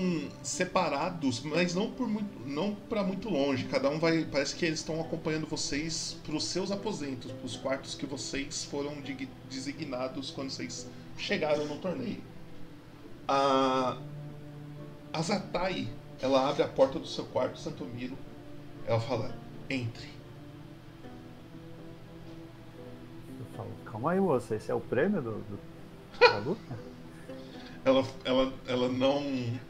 separados, mas não por muito, não para muito longe. Cada um vai, parece que eles estão acompanhando vocês para os seus aposentos, para os quartos que vocês foram dig- designados quando vocês chegaram no torneio. A a Zatai, ela abre a porta do seu quarto, Santomiro. Ela fala: "Entre". Eu falo, calma aí moça, esse é o prêmio do, do- Ela, ela, ela não,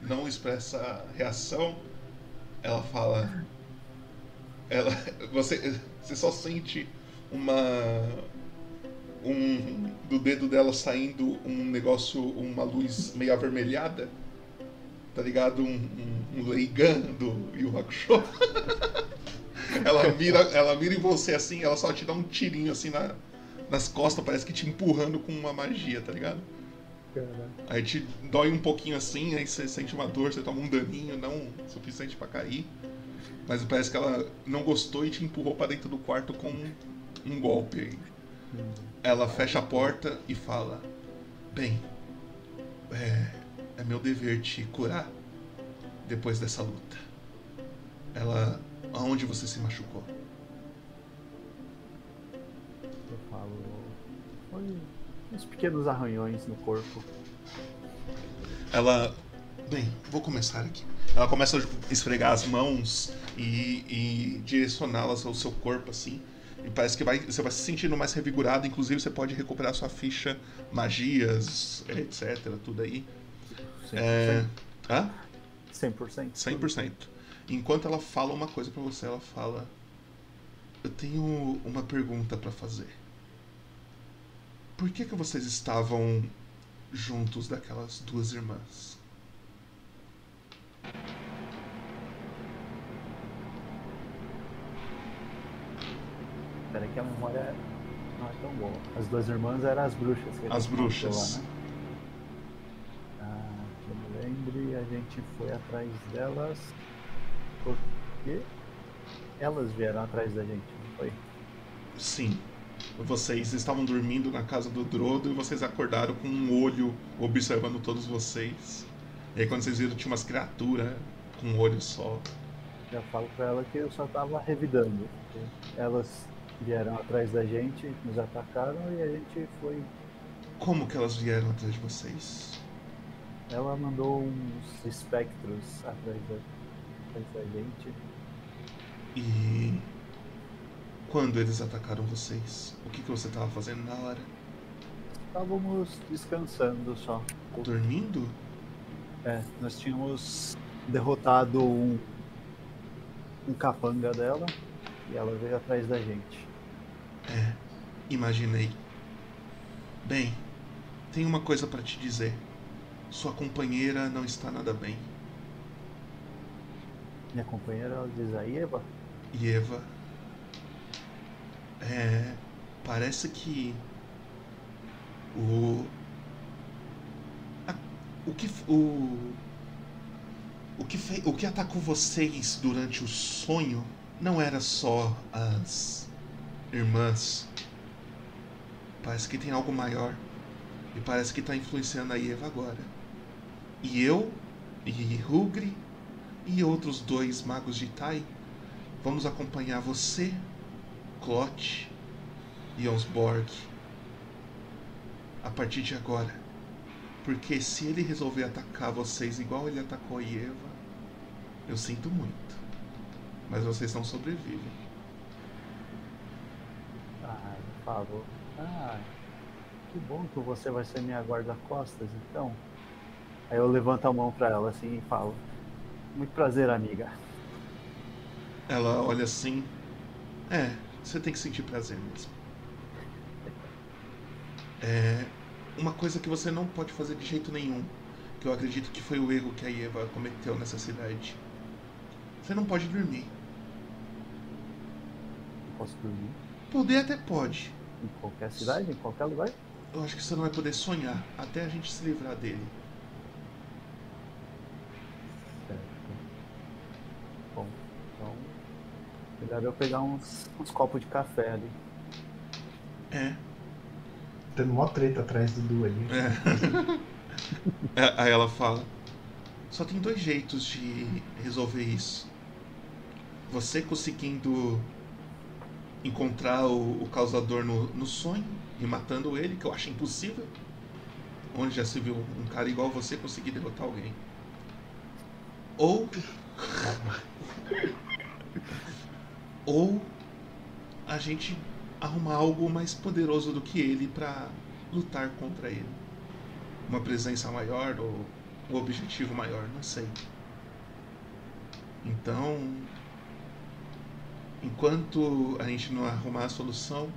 não expressa reação. Ela fala. Ela, você, você só sente uma. Um, do dedo dela saindo um negócio, uma luz meio avermelhada. Tá ligado? Um, um, um Leigan do Yu Hakusho. ela, mira, ela mira em você assim, ela só te dá um tirinho assim na, nas costas, parece que te empurrando com uma magia, tá ligado? Aí te dói um pouquinho assim, aí você sente uma dor, você toma um daninho, não suficiente pra cair. Mas parece que ela não gostou e te empurrou pra dentro do quarto com um, golpe aí. Ela fecha a porta e fala: Bem, é, é meu dever te curar depois dessa luta. Ela. Aonde você se machucou? Uns pequenos arranhões no corpo. Ela. Bem, vou começar aqui. Ela começa a esfregar as mãos e, e direcioná-las ao seu corpo, assim. E parece que vai, você vai se sentindo mais revigorado. Inclusive, você pode recuperar sua ficha, magias, etc. Tudo aí. 100%. É. Hã? 100%. 100%. Enquanto ela fala uma coisa pra você, ela fala: Eu tenho uma pergunta pra fazer. Por que que vocês estavam juntos daquelas duas irmãs? Peraí que a memória não é tão boa. As duas irmãs eram as bruxas. As bruxas. Lá, né? Ah, que eu me lembre, a gente foi atrás delas porque elas vieram atrás da gente, não foi? Sim. Vocês estavam dormindo na casa do Drodo e vocês acordaram com um olho observando todos vocês. E aí quando vocês viram tinha umas criaturas com um olho só. Já falo pra ela que eu só tava revidando. Elas vieram atrás da gente, nos atacaram e a gente foi. Como que elas vieram atrás de vocês? Ela mandou uns espectros atrás da, atrás da gente. E Quando eles atacaram vocês? O que, que você estava fazendo na hora? Estávamos descansando só. Dormindo? É, nós tínhamos derrotado um, um capanga dela e ela veio atrás da gente. É, imaginei. Bem, tenho uma coisa para te dizer. Sua companheira não está nada bem. Minha companheira ela diz aí, Eva? E Eva. É. Parece que. O. a- o que. O. O que, o que atacou vocês durante o sonho não era só as irmãs. Parece que tem algo maior. E parece que está influenciando a Eva agora. E eu, e Hugri, e outros dois magos de Tai vamos acompanhar você, Clot e Osborg a partir de agora. Porque se ele resolver atacar vocês igual ele atacou a Eva, eu sinto muito. Mas vocês não sobrevivem. Ah, eu falo. Ah, que bom que você vai ser minha guarda-costas, então. Aí eu levanto a mão pra ela assim e falo. Muito prazer, amiga. Ela olha assim. É, você tem que sentir prazer mesmo. É uma coisa que você não pode fazer de jeito nenhum, que eu acredito que foi o erro que a Eva cometeu nessa cidade. Você não pode dormir. Eu posso dormir Poder até pode. em qualquer cidade, em qualquer lugar? Eu acho que você não vai poder sonhar até a gente se livrar dele. Certo. Bom, então. Melhor eu pegar uns, uns copos de café ali. É. Tendo mó treta atrás do Du ali. É. É, Aí ela fala: Só tem dois jeitos de resolver isso. Você conseguindo encontrar o, o causador no, no sonho e matando ele, que eu acho impossível. Onde já se viu um cara igual você conseguir derrotar alguém. Ou. Ou a gente arrumar algo mais poderoso do que ele pra lutar contra ele. Uma presença maior ou um objetivo maior, não sei. Então, enquanto a gente não arrumar a solução,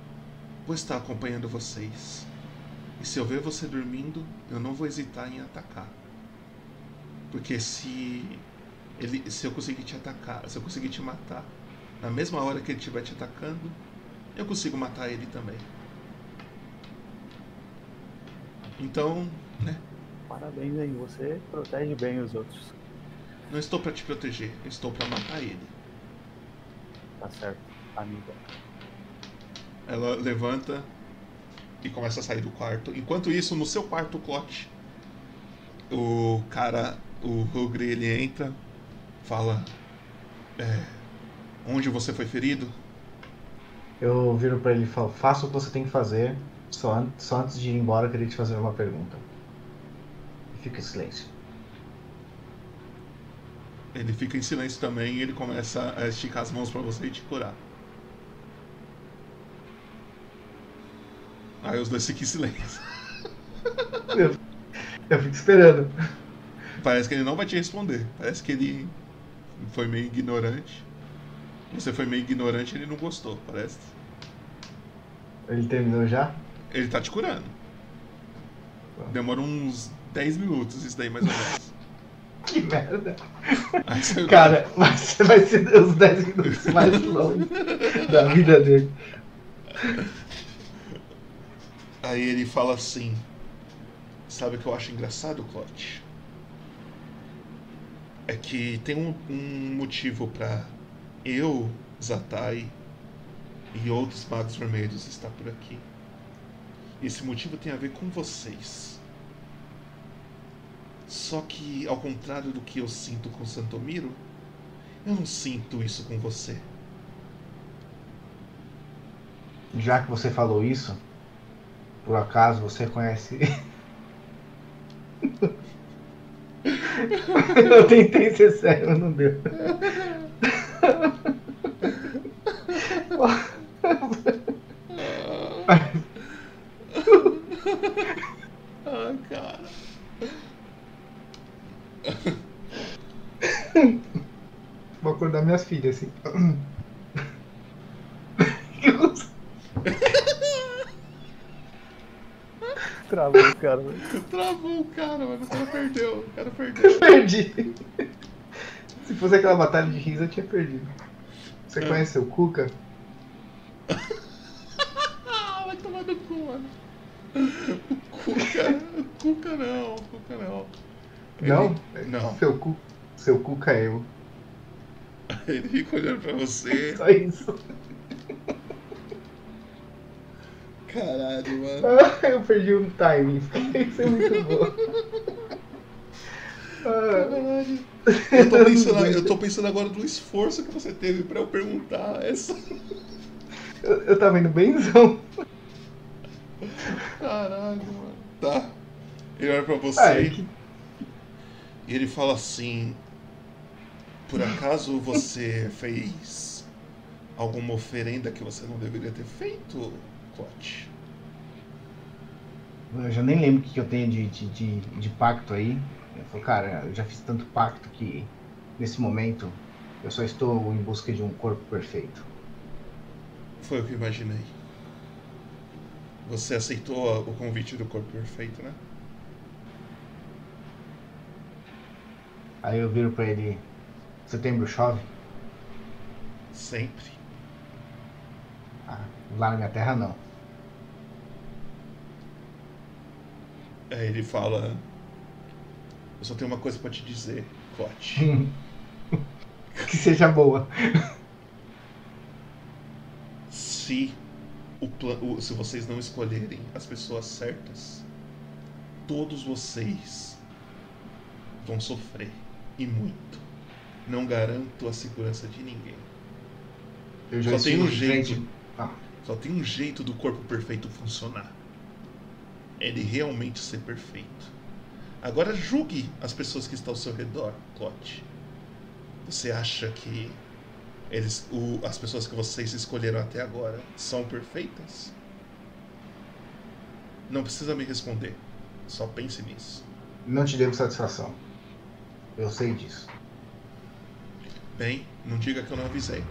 vou estar acompanhando vocês. E se eu ver você dormindo, eu não vou hesitar em atacar. Porque se ele, se eu conseguir te atacar, se eu conseguir te matar, na mesma hora que ele estiver te atacando, eu consigo matar ele também. Então, né? Parabéns aí, você protege bem os outros. Não estou para te proteger, estou para matar ele. Tá certo, amiga. Ela levanta e começa a sair do quarto. Enquanto isso, no seu quarto, Clot, o cara, o Hugri, ele entra, fala: é, Onde você foi ferido? Eu viro pra ele e falo, faça o que você tem que fazer. Só, an- só antes de ir embora, eu queria te fazer uma pergunta. Fica em silêncio. Ele fica em silêncio também e ele começa a esticar as mãos para você e te curar. Aí os dois ficam em silêncio. Eu, eu fico esperando. Parece que ele não vai te responder. Parece que ele foi meio ignorante. Você foi meio ignorante e ele não gostou, parece. Ele terminou já? Ele tá te curando. Demora uns 10 minutos isso daí, mais ou menos. Que merda. Cara, vai ser, vai ser os 10 minutos mais longos da vida dele. Aí ele fala assim: Sabe o que eu acho engraçado, Clot? É que tem um, um motivo pra eu, Zatai e outros magos vermelhos estar por aqui. Esse motivo tem a ver com vocês. Só que, ao contrário do que eu sinto com Santomiro, eu não sinto isso com você. Já que você falou isso, por acaso você conhece. eu tentei ser sério, não deu oh, cara. Vou acordar minhas filhas assim. Travou o cara, velho. Travou o cara, mas O cara perdeu. O cara perdeu. Perdi. Se fosse aquela batalha de riso, eu tinha perdido. Você É. conhece o Cuca? Vai tomar no cu, mano. O Cuca. O Cuca não. O Cuca não. Ele- Não? Não. Seu, cu... Seu Cuca é eu. Ele fica olhando pra você. Só isso. Caralho, mano. Ah, eu perdi um timing. Isso é muito bom. Caralho. Eu tô, pensando, eu tô pensando agora no esforço que você teve pra eu perguntar essa. eu, eu tava indo benzão. Caralho, mano. Tá. Ele olha pra você Ah, é que- e ele fala assim: Por acaso você fez alguma oferenda que você não deveria ter feito, Clote? Eu já nem lembro o que que eu tenho de, de, de, de pacto aí. Eu falo, cara, eu já fiz tanto pacto que nesse momento eu só estou em busca de um corpo perfeito. Foi o que imaginei. Você aceitou o convite do corpo perfeito, né? Aí eu viro pra ele, setembro chove? Sempre. Ah, lá na minha terra não. Aí ele fala: Eu só tenho uma coisa pra te dizer, Clote. que seja boa. se o o- se vocês não escolherem as pessoas certas, todos vocês vão sofrer e muito. Não garanto a segurança de ninguém. Eu já Só tem estive um jeito. Ah, Só tem um jeito do corpo perfeito funcionar. Ele realmente ser perfeito. Agora julgue as pessoas que estão ao seu redor, Clote. Você acha que eles, o- as pessoas que vocês escolheram até agora são perfeitas? Não precisa me responder. Só pense nisso. não te devo satisfação. Eu sei disso. Bem, não diga que eu não avisei.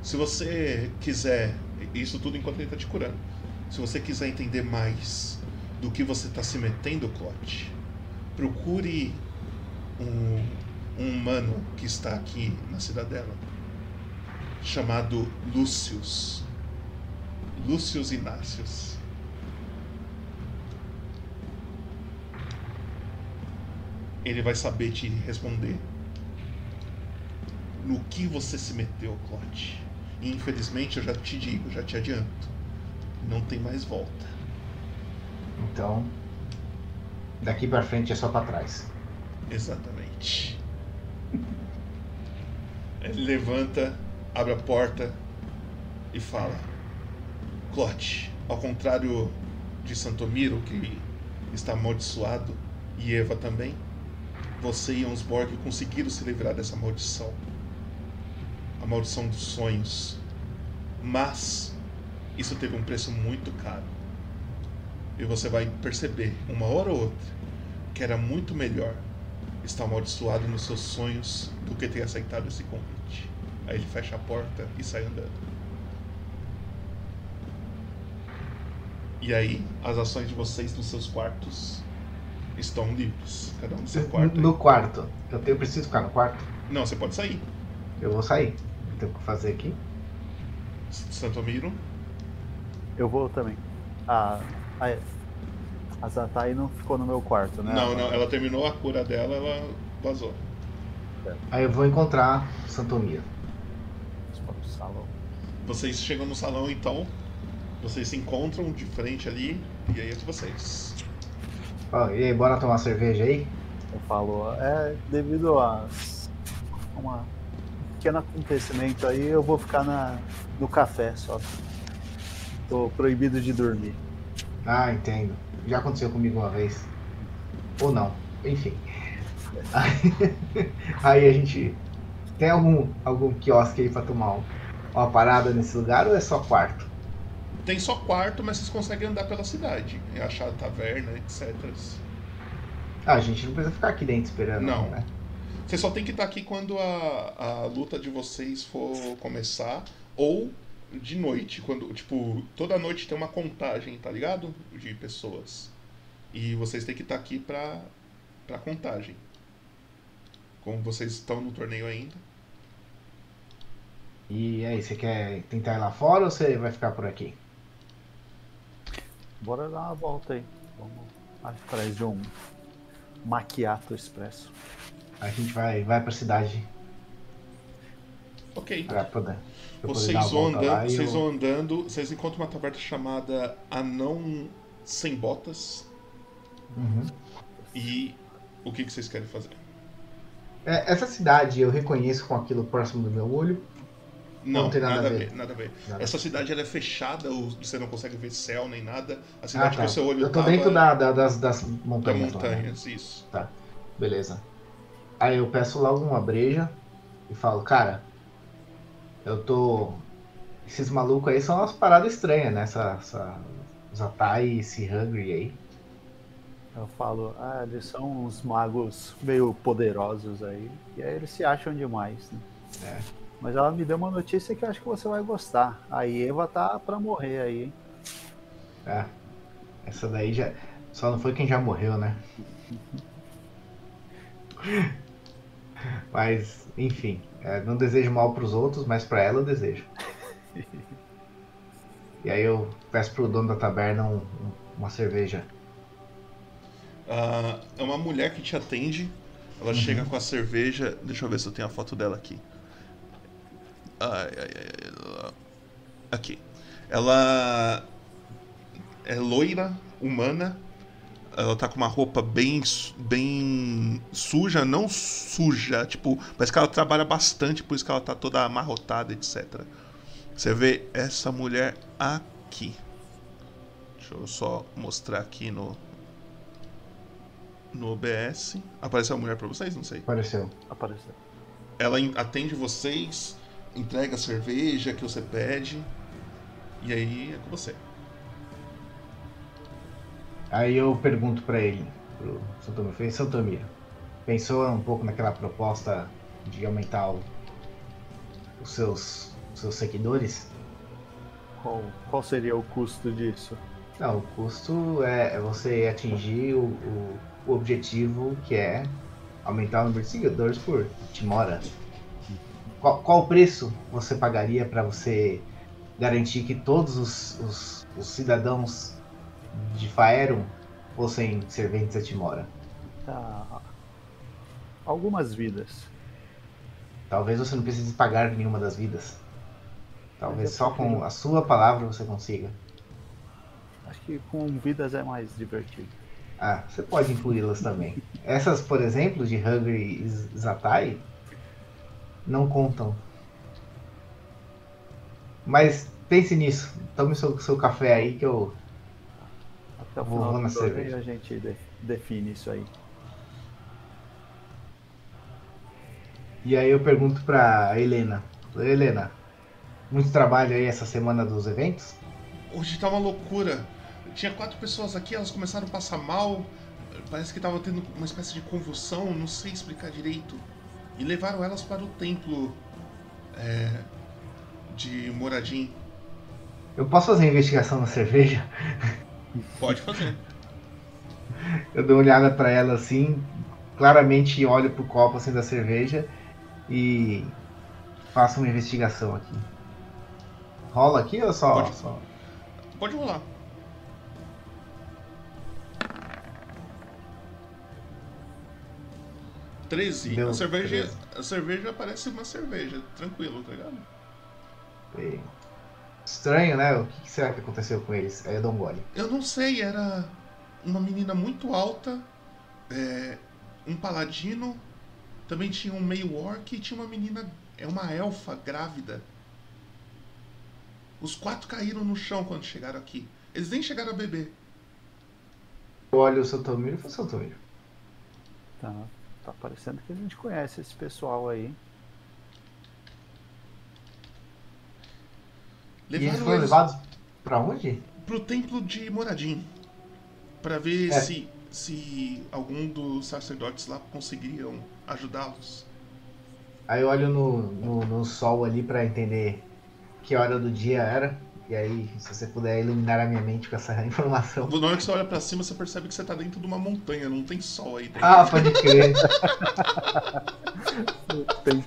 Se você quiser, isso tudo enquanto ele está te curando. Se você quiser entender mais do que você está se metendo, Clote, procure um, um humano que está aqui na cidadela, chamado Lúcius. Lúcius Inácios. Ele vai saber te responder no que você se meteu, Clote. Infelizmente eu já te digo, já te adianto. Não tem mais volta. Então, daqui pra frente é só pra trás. Exatamente. Ele levanta, abre a porta e fala: Clote, ao contrário de Santomiro, que está amaldiçoado, e Eva também, você e Onsborg conseguiram se livrar dessa maldição a maldição dos sonhos. Mas isso teve um preço muito caro. E você vai perceber, uma hora ou outra, que era muito melhor estar amaldiçoado nos seus sonhos do que ter aceitado esse convite. Aí ele fecha a porta e sai andando. E aí, as ações de vocês nos seus quartos estão livres. Cada um no seu quarto. aí. No quarto. Eu, tenho, eu preciso ficar no quarto? Não, você pode sair. Eu vou sair. Tem o que fazer aqui? Santomiro. Eu vou também. A, a, a Zatai não ficou no meu quarto, né? Não, não, ela terminou a cura dela, ela vazou. Aí eu vou encontrar Santomiro. Para o salão. Vocês chegam no salão então, vocês se encontram de frente ali, e aí é de vocês. Ó, e aí, bora tomar cerveja aí? Eu falo, é devido a uma- um pequeno acontecimento aí, eu vou ficar na, no café só. Tô proibido de dormir. Ah, entendo. Já aconteceu comigo uma vez. Ou não. Enfim. Aí, aí a gente. Tem algum, algum quiosque aí pra tomar um- uma parada nesse lugar ou é só quarto? Tem só quarto, mas vocês conseguem andar pela cidade. E achar taverna, etc. Ah, a gente não precisa ficar aqui dentro esperando, Não. né? Você só tem que estar aqui quando a, a luta de vocês for começar. Ou de noite, quando, tipo, toda noite tem uma contagem, tá ligado? De pessoas. E vocês têm que estar aqui pra, pra contagem. Como vocês estão no torneio ainda. E aí, você quer tentar ir lá fora ou você vai ficar por aqui? Bora dar uma volta aí. Vamos atrás de um maquiato expresso. A gente vai, vai pra cidade Ok. pra poder. pra Vocês vão, andando, vocês eu- vão andando, vocês encontram uma taverna chamada Anão Sem Botas. Uhum. E o que, que vocês querem fazer? É, Essa cidade eu reconheço com aquilo próximo do meu olho. Não, Não tem nada nada, a ver. ver. Nada a ver. Nada. Essa cidade ela é fechada, você não consegue ver céu nem nada. A cidade Ah, tá. que o seu olho Eu tô tava dentro da, da- das, das da montanhas. lá, né? montanhas, isso. Beleza. Aí eu peço logo uma breja e falo, cara, eu tô. Esses malucos aí são umas paradas estranhas, né? Essa, essa... Os Atai e esse Hungry aí. Eu falo, ah, eles são uns magos meio poderosos aí. E aí eles se acham demais, né? É. Mas ela me deu uma notícia que eu acho que você vai gostar. A Eva tá pra morrer aí, hein? É. Essa daí já. Só não foi quem já morreu, né? Mas, enfim. é, não desejo mal pros outros, mas pra ela eu desejo. E aí eu peço pro dono da taberna um- um- uma cerveja. Ah, é uma mulher que te atende. Ela Uhum. chega com a cerveja. Deixa eu ver se eu tenho a foto dela aqui. Ai, ai, ai, Aqui. Ela é loira, humana. Ela tá com uma roupa bem, bem suja, não suja, tipo, mas que ela trabalha bastante, por isso que ela tá toda amarrotada, etc. Você vê essa mulher aqui. Deixa eu só mostrar aqui no no OBS. Apareceu a mulher pra vocês? Não sei. Apareceu. Apareceu. Ela atende vocês, entrega a cerveja que você pede. E aí é com você. Aí eu pergunto pra ele, pro Santomir, falei, Santomir, pensou um pouco naquela proposta de aumentar o- os seus, seus seguidores? Qual, qual seria o custo disso? Não, o custo é, é você atingir o, o, o objetivo que é aumentar o número de seguidores por Timora. Qual, qual o preço você pagaria para você garantir que todos os, os, os cidadãos de Faeron fossem serventes a Timora? Ah, algumas vidas. Talvez você não precise pagar nenhuma das vidas. Talvez eu só com prefiro- a sua palavra você consiga. Acho que com vidas é mais divertido. Ah, você pode incluí-las também. Essas, por exemplo, de Hungry e Zatai, não contam. Mas pense nisso. Tome seu, seu café aí que eu. Até o final do torneio a gente de- define isso aí. E aí eu pergunto pra Helena. Helena, muito trabalho aí essa semana dos eventos? Hoje tá uma loucura. Tinha quatro pessoas aqui, elas começaram a passar mal. Parece que tava tendo uma espécie de convulsão, não sei explicar direito. E levaram elas para o templo é, de Moradim. Eu posso fazer uma investigação na cerveja? Pode fazer. Eu dou uma olhada pra ela assim, claramente olho pro copo assim da cerveja e faço uma investigação aqui. Rola aqui ou só? Pode. só- Pode rolar. Treze. Deu A cerveja, 13. a cerveja parece uma cerveja, tranquilo, tá ligado? E- Estranho, né? O que será que aconteceu com eles? Aí eu dou um gole. Eu não sei, era uma menina muito alta, é, um paladino, também tinha um meio orc e tinha uma menina, é uma elfa grávida. Os quatro caíram no chão quando chegaram aqui. Eles nem chegaram a beber. Eu olho o Santomiro e falo, Santomiro, Tá, tá parecendo que a gente conhece esse pessoal aí. E eles Levaram foram eles, levados? Pra onde? pro templo de Moradim. Pra ver É. se, se algum dos sacerdotes lá conseguiriam ajudá-los. Aí eu olho no, no, no sol ali pra entender que hora do dia era. E aí, se você puder iluminar a minha mente com essa informação. Na hora que você olha pra cima, você percebe que você tá dentro de uma montanha, não tem sol aí dentro. Ah, pode crer.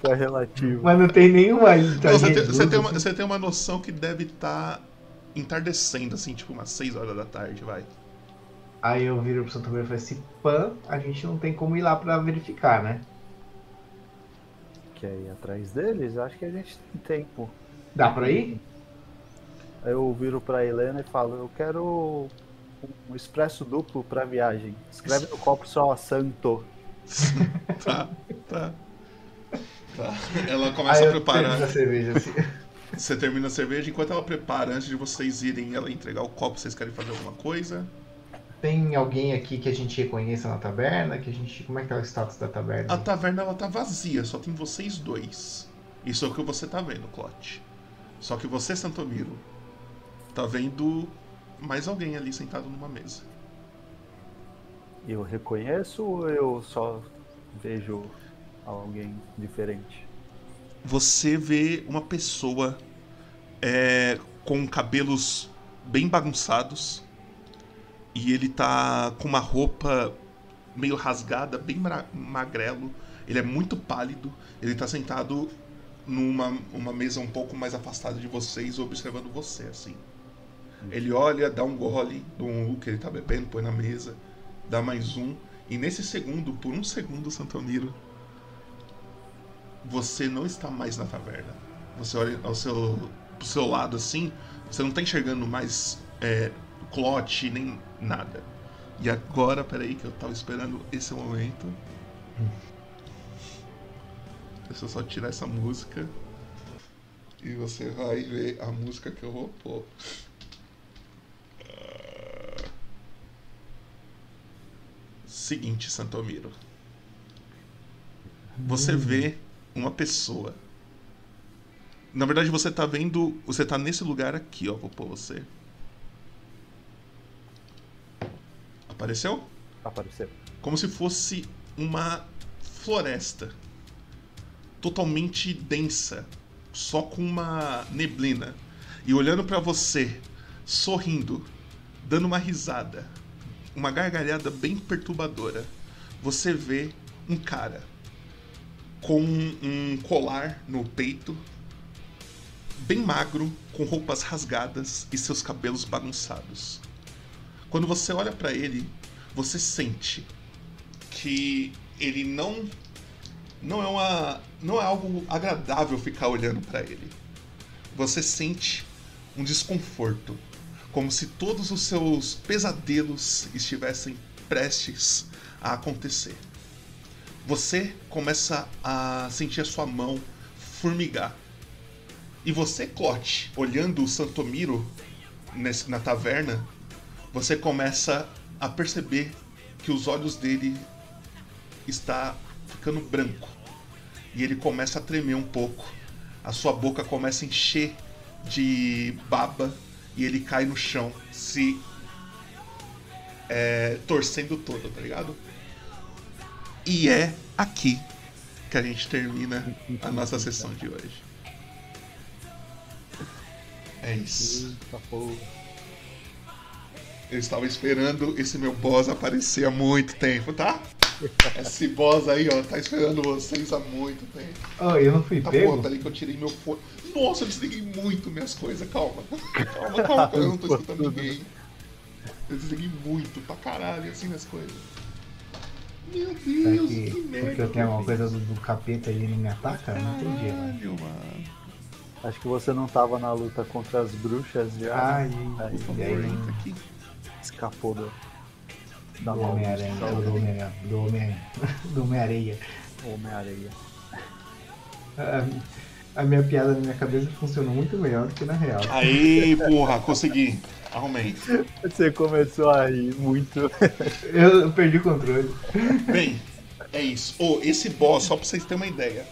É relativo. Mas não tem nenhuma ilha. Não, você, tem, você tem uma, você tem uma noção que deve estar entardecendo, assim, tipo umas 6 horas da tarde, vai. Aí eu viro pro Santo Meiro e falo assim, Pan, a gente não tem como ir lá pra verificar, né? Quer ir atrás deles? Acho que a gente tem tempo. Dá pra ir? Aí eu viro pra Helena e falo, eu quero um expresso duplo pra viagem. Escreve no copo só santo. Tá, tá. Tá. Ela Aí começa a eu preparar. termino a cerveja assim. Você termina a cerveja, enquanto ela prepara, antes de vocês irem ela entregar o copo, vocês querem fazer alguma coisa? Tem alguém aqui que a gente reconheça na taberna? Que a gente. Como é que tá o status da taberna? A taverna ela tá vazia, só tem vocês dois. Isso é o que você tá vendo, Clote. Só que você, Santomiro, tá vendo mais alguém ali sentado numa mesa. Eu reconheço ou eu só vejo alguém diferente? Você vê uma pessoa é, com cabelos bem bagunçados e ele tá com uma roupa meio rasgada, bem magrelo. Ele é muito pálido. Ele tá sentado numa uma mesa um pouco mais afastada de vocês, observando você, assim. Ele olha, dá um gole do que ele tá bebendo, põe na mesa, dá mais um. E nesse segundo, por um segundo, Santomiro, você não está mais na taverna. Você olha ao seu, pro seu lado assim, você não tá enxergando mais é, clote nem nada. E agora, peraí, que eu tava esperando esse momento. Deixa eu só tirar essa música. E você vai ver a música que eu vou pôr. Seguinte, Santomiro. Você vê uma pessoa. Na verdade, você tá vendo. Você tá nesse lugar aqui, ó. Vou pôr você. Apareceu? Apareceu. Como se fosse uma floresta. Totalmente densa. Só com uma neblina. E olhando pra você, sorrindo, dando uma risada. Uma gargalhada bem perturbadora. Você vê um cara com um colar no peito, bem magro, com roupas rasgadas e seus cabelos bagunçados. Quando você olha pra ele, você sente que ele não não é uma não é algo agradável ficar olhando pra ele. Você sente um desconforto, como se todos os seus pesadelos estivessem prestes a acontecer. Você começa a sentir a sua mão formigar. E você, Clote, olhando o Santomiro nesse- na taverna, você começa a perceber que os olhos dele está ficando branco. E ele começa a tremer um pouco. A sua boca começa a encher de baba e ele cai no chão, se é, torcendo todo, tá ligado? E é aqui que a gente termina a nossa sessão de hoje. É isso. Eu estava esperando esse meu boss aparecer há muito tempo, tá? Esse boss aí, ó, tá esperando vocês há muito tempo. Oh, eu não fui Tá pego? porra, peraí que eu tirei meu fone. Nossa, eu desliguei muito minhas coisas, calma. Calma, calma, eu não tô escutando ninguém. Eu desliguei muito, pra caralho, assim, as coisas. Meu Deus, que que merda. porque eu tenho alguma coisa do, do capeta aí e não me ataca? Não entendi, mano. Caralho, mano. Acho que você não tava na luta contra as bruxas já. Ai, Aí, e favor, aí? escapou do, da Do Homem-Aranha, do Homem-Aranha, do Homem- do Homem-Areia. Homem-Areia. A, a minha piada na minha cabeça funcionou muito melhor do que na real. Aí, porra, consegui. Arrumei. Você começou a rir muito. Eu, perdi o controle. Bem, é isso. Ô, esse boss, só pra vocês terem uma ideia.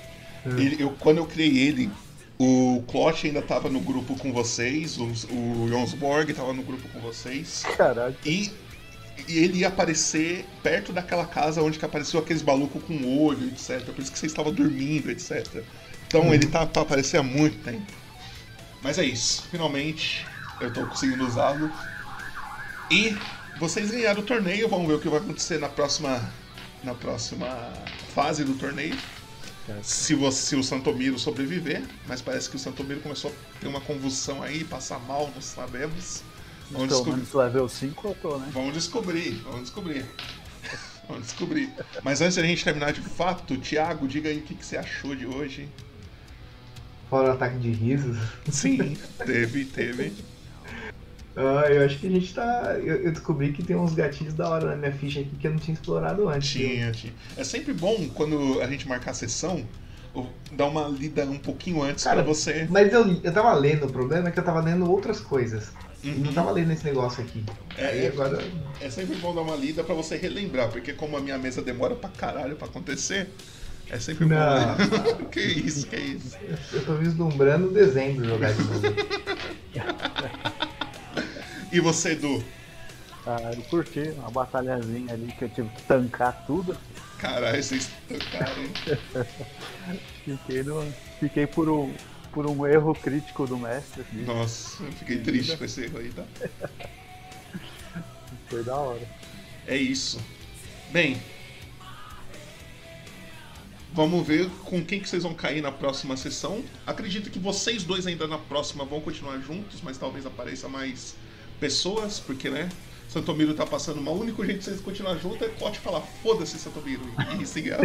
Hum. ele- eu, quando eu criei ele, O Clot ainda tava no grupo com vocês, o, o Jonsborg tava no grupo com vocês. Caralho. E, e ele ia aparecer perto daquela casa onde que apareceu aqueles malucos com olho, etc. Por isso que vocês estavam dormindo, etc. Então ele tá pra aparecer há muito tempo. Mas é isso. Finalmente eu tô conseguindo usá-lo. E vocês ganharam o torneio. Vamos ver o que vai acontecer na próxima, na próxima fase do torneio. Se, você, se o Santomiro sobreviver, mas parece que o Santomiro começou a ter uma convulsão aí, passar mal, não sabemos. Vamos Pelo descobrir. menos level 5 eu tô, né? Vamos descobrir, vamos descobrir. Vamos descobrir. Mas antes da gente terminar de fato, Thiago, diga aí o que, que você achou de hoje. Fora o ataque de risos. Sim, teve, teve. Ah, eu acho que a gente tá. Eu, eu descobri que tem uns gatilhos da hora na minha ficha aqui que eu não tinha explorado antes. Tinha, tinha. É sempre bom quando a gente marcar a sessão, dar uma lida um pouquinho antes Cara, pra você. Mas eu, eu tava lendo, o problema é que eu tava lendo outras coisas. Uhum. não tava lendo esse negócio aqui. É, Aí é. agora. É sempre bom dar uma lida pra você relembrar, porque como a minha mesa demora pra caralho pra acontecer, é sempre bom. Não. que isso, que isso. Eu tô vislumbrando dezembro jogar de novo. E você, Edu? Ah, eu curti uma batalhazinha ali que eu tive que tancar tudo. Caralho, vocês tocaram, hein? Fiquei, no, fiquei por, um, por um erro crítico do mestre. assim. Nossa, eu fiquei triste com esse erro aí, tá? Foi da hora. É isso. Bem. Vamos ver com quem que vocês vão cair na próxima sessão. Acredito que vocês dois ainda na próxima vão continuar juntos, mas talvez apareça mais pessoas, porque, né? Santomiro tá passando mal. O único jeito de vocês continuar juntos é Cote falar foda-se, Santomiro. E, e seguir a,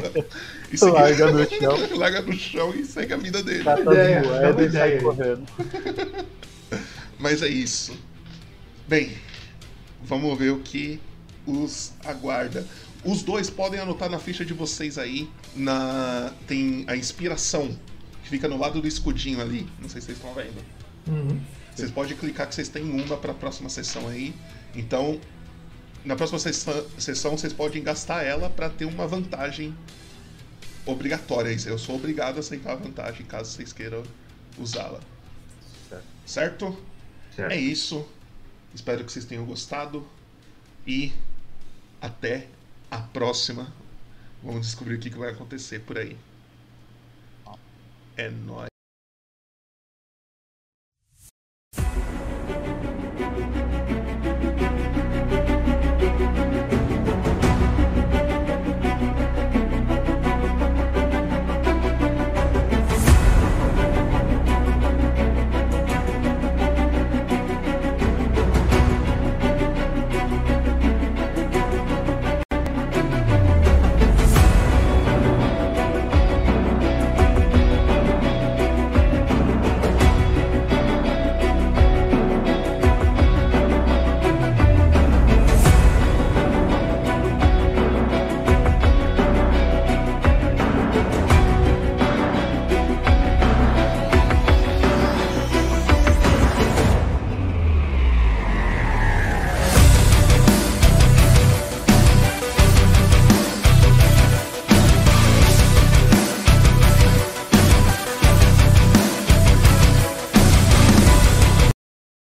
e seguir- Larga no chão. Larga no chão e segue a vida dele. Cata ideia, moedas e sai correndo. Mas é isso. Bem, vamos ver o que os aguarda. Os dois podem anotar na ficha de vocês aí. Na tem a inspiração que fica no lado do escudinho ali. Não sei se vocês estão vendo. Uhum. Vocês podem clicar que vocês têm uma para a próxima sessão aí. Então, na próxima sessão, vocês podem gastar ela para ter uma vantagem obrigatória. Eu sou obrigado a aceitar a vantagem caso vocês queiram usá-la. Certo. Certo? Certo. É isso. Espero que vocês tenham gostado. E até a próxima. Vamos descobrir o que vai acontecer por aí. É nóis.